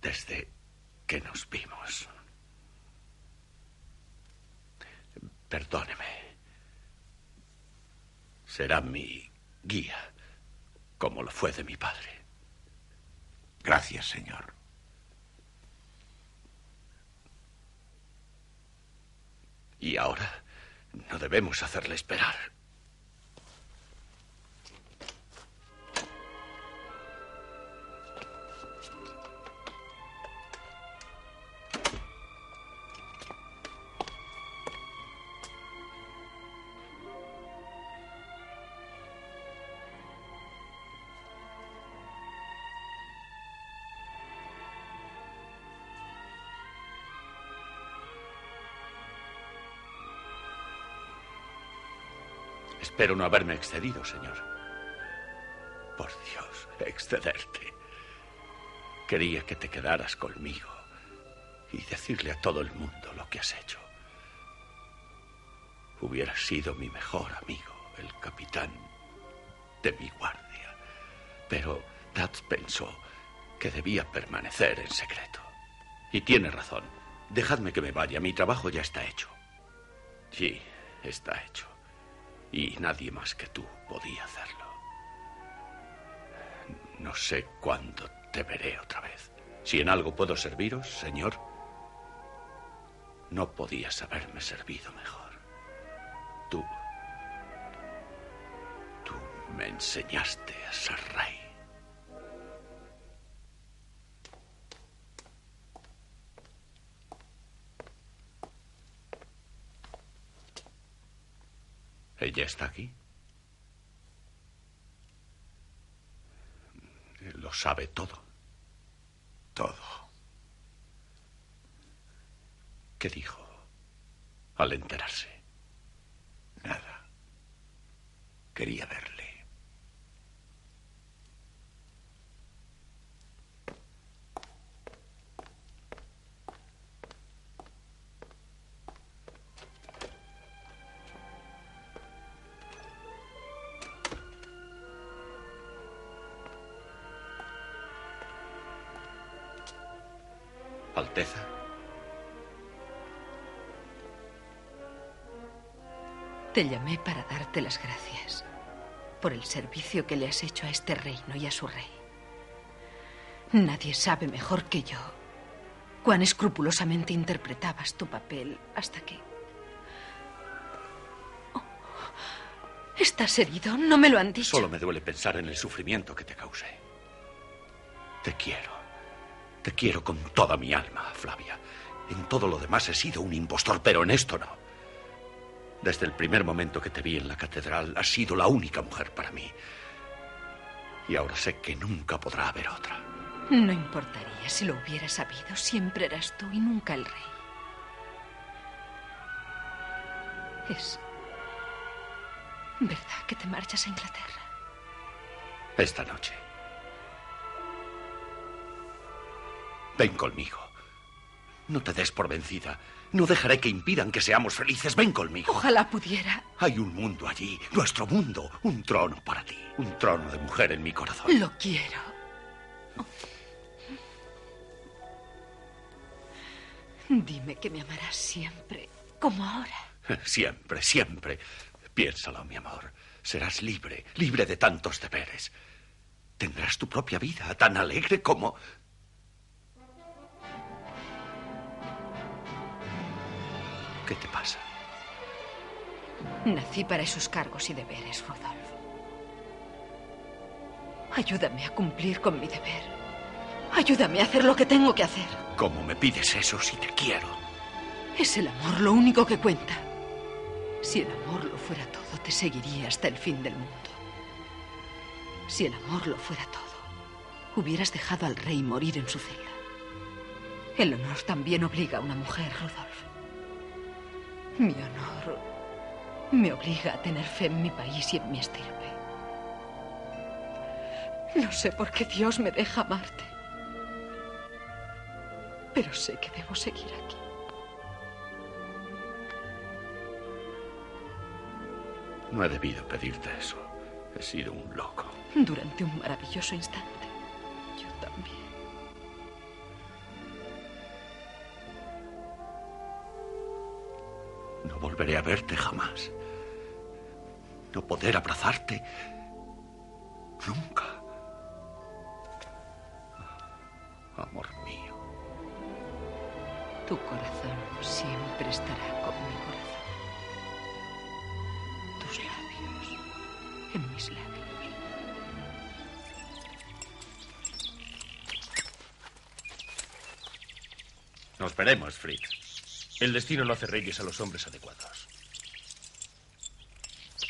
Desde que nos vimos. Perdóneme. Será mi guía, como lo fue de mi padre. Gracias, señor. Y ahora no debemos hacerle esperar. Espero no haberme excedido, señor. Por Dios, excederte. Quería que te quedaras conmigo y decirle a todo el mundo lo que has hecho. Hubieras sido mi mejor amigo, el capitán de mi guardia. Pero Tats pensó que debía permanecer en secreto. Y tiene razón. Dejadme que me vaya. Mi trabajo ya está hecho. Sí, está hecho. Y nadie más que tú podía hacerlo. No sé cuándo te veré otra vez. Si en algo puedo serviros, señor, no podías haberme servido mejor. Tú. Tú me enseñaste a ser rey. ¿Ella está aquí? Lo sabe todo. Todo. ¿Qué dijo al enterarse? Nada. Quería verle. Te llamé para darte las gracias por el servicio que le has hecho a este reino y a su rey. Nadie sabe mejor que yo cuán escrupulosamente interpretabas tu papel hasta que... Oh, ¿Estás herido? No me lo han dicho. Solo me duele pensar en el sufrimiento que te causé. Te quiero. Te quiero con toda mi alma, Flavia. En todo lo demás he sido un impostor, pero en esto no. Desde el primer momento que te vi en la catedral, has sido la única mujer para mí. Y ahora sé que nunca podrá haber otra. No importaría si lo hubiera sabido. Siempre eras tú y nunca el rey. Es verdad que te marchas a Inglaterra. Esta noche. Ven conmigo. No te des por vencida. No dejaré que impidan que seamos felices. Ven conmigo. Ojalá pudiera. Hay un mundo allí, nuestro mundo, un trono para ti, un trono de mujer en mi corazón. Lo quiero. Dime que me amarás siempre, como ahora. [LAUGHS] Siempre, siempre. Piénsalo, mi amor. Serás libre, libre de tantos deberes. Tendrás tu propia vida, tan alegre como... ¿Qué te pasa? Nací para esos cargos y deberes, Rudolf. Ayúdame a cumplir con mi deber. Ayúdame a hacer lo que tengo que hacer. ¿Cómo me pides eso si te quiero? Es el amor lo único que cuenta. Si el amor lo fuera todo, te seguiría hasta el fin del mundo. Si el amor lo fuera todo, hubieras dejado al rey morir en su celda. El honor también obliga a una mujer, Rudolf. Mi honor me obliga a tener fe en mi país y en mi estirpe. No sé por qué Dios me deja amarte. Pero sé que debo seguir aquí. No he debido pedirte eso. He sido un loco. Durante un maravilloso instante. Yo también. No volveré a verte jamás. No poder abrazarte. Nunca. Amor mío. Tu corazón siempre estará con mi corazón. Tus labios en mis labios. Nos veremos, Fritz. El destino no hace reyes a los hombres adecuados.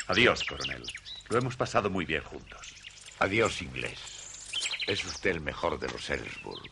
Adiós, coronel. Lo hemos pasado muy bien juntos. Adiós, inglés. Es usted el mejor de los Eresburg.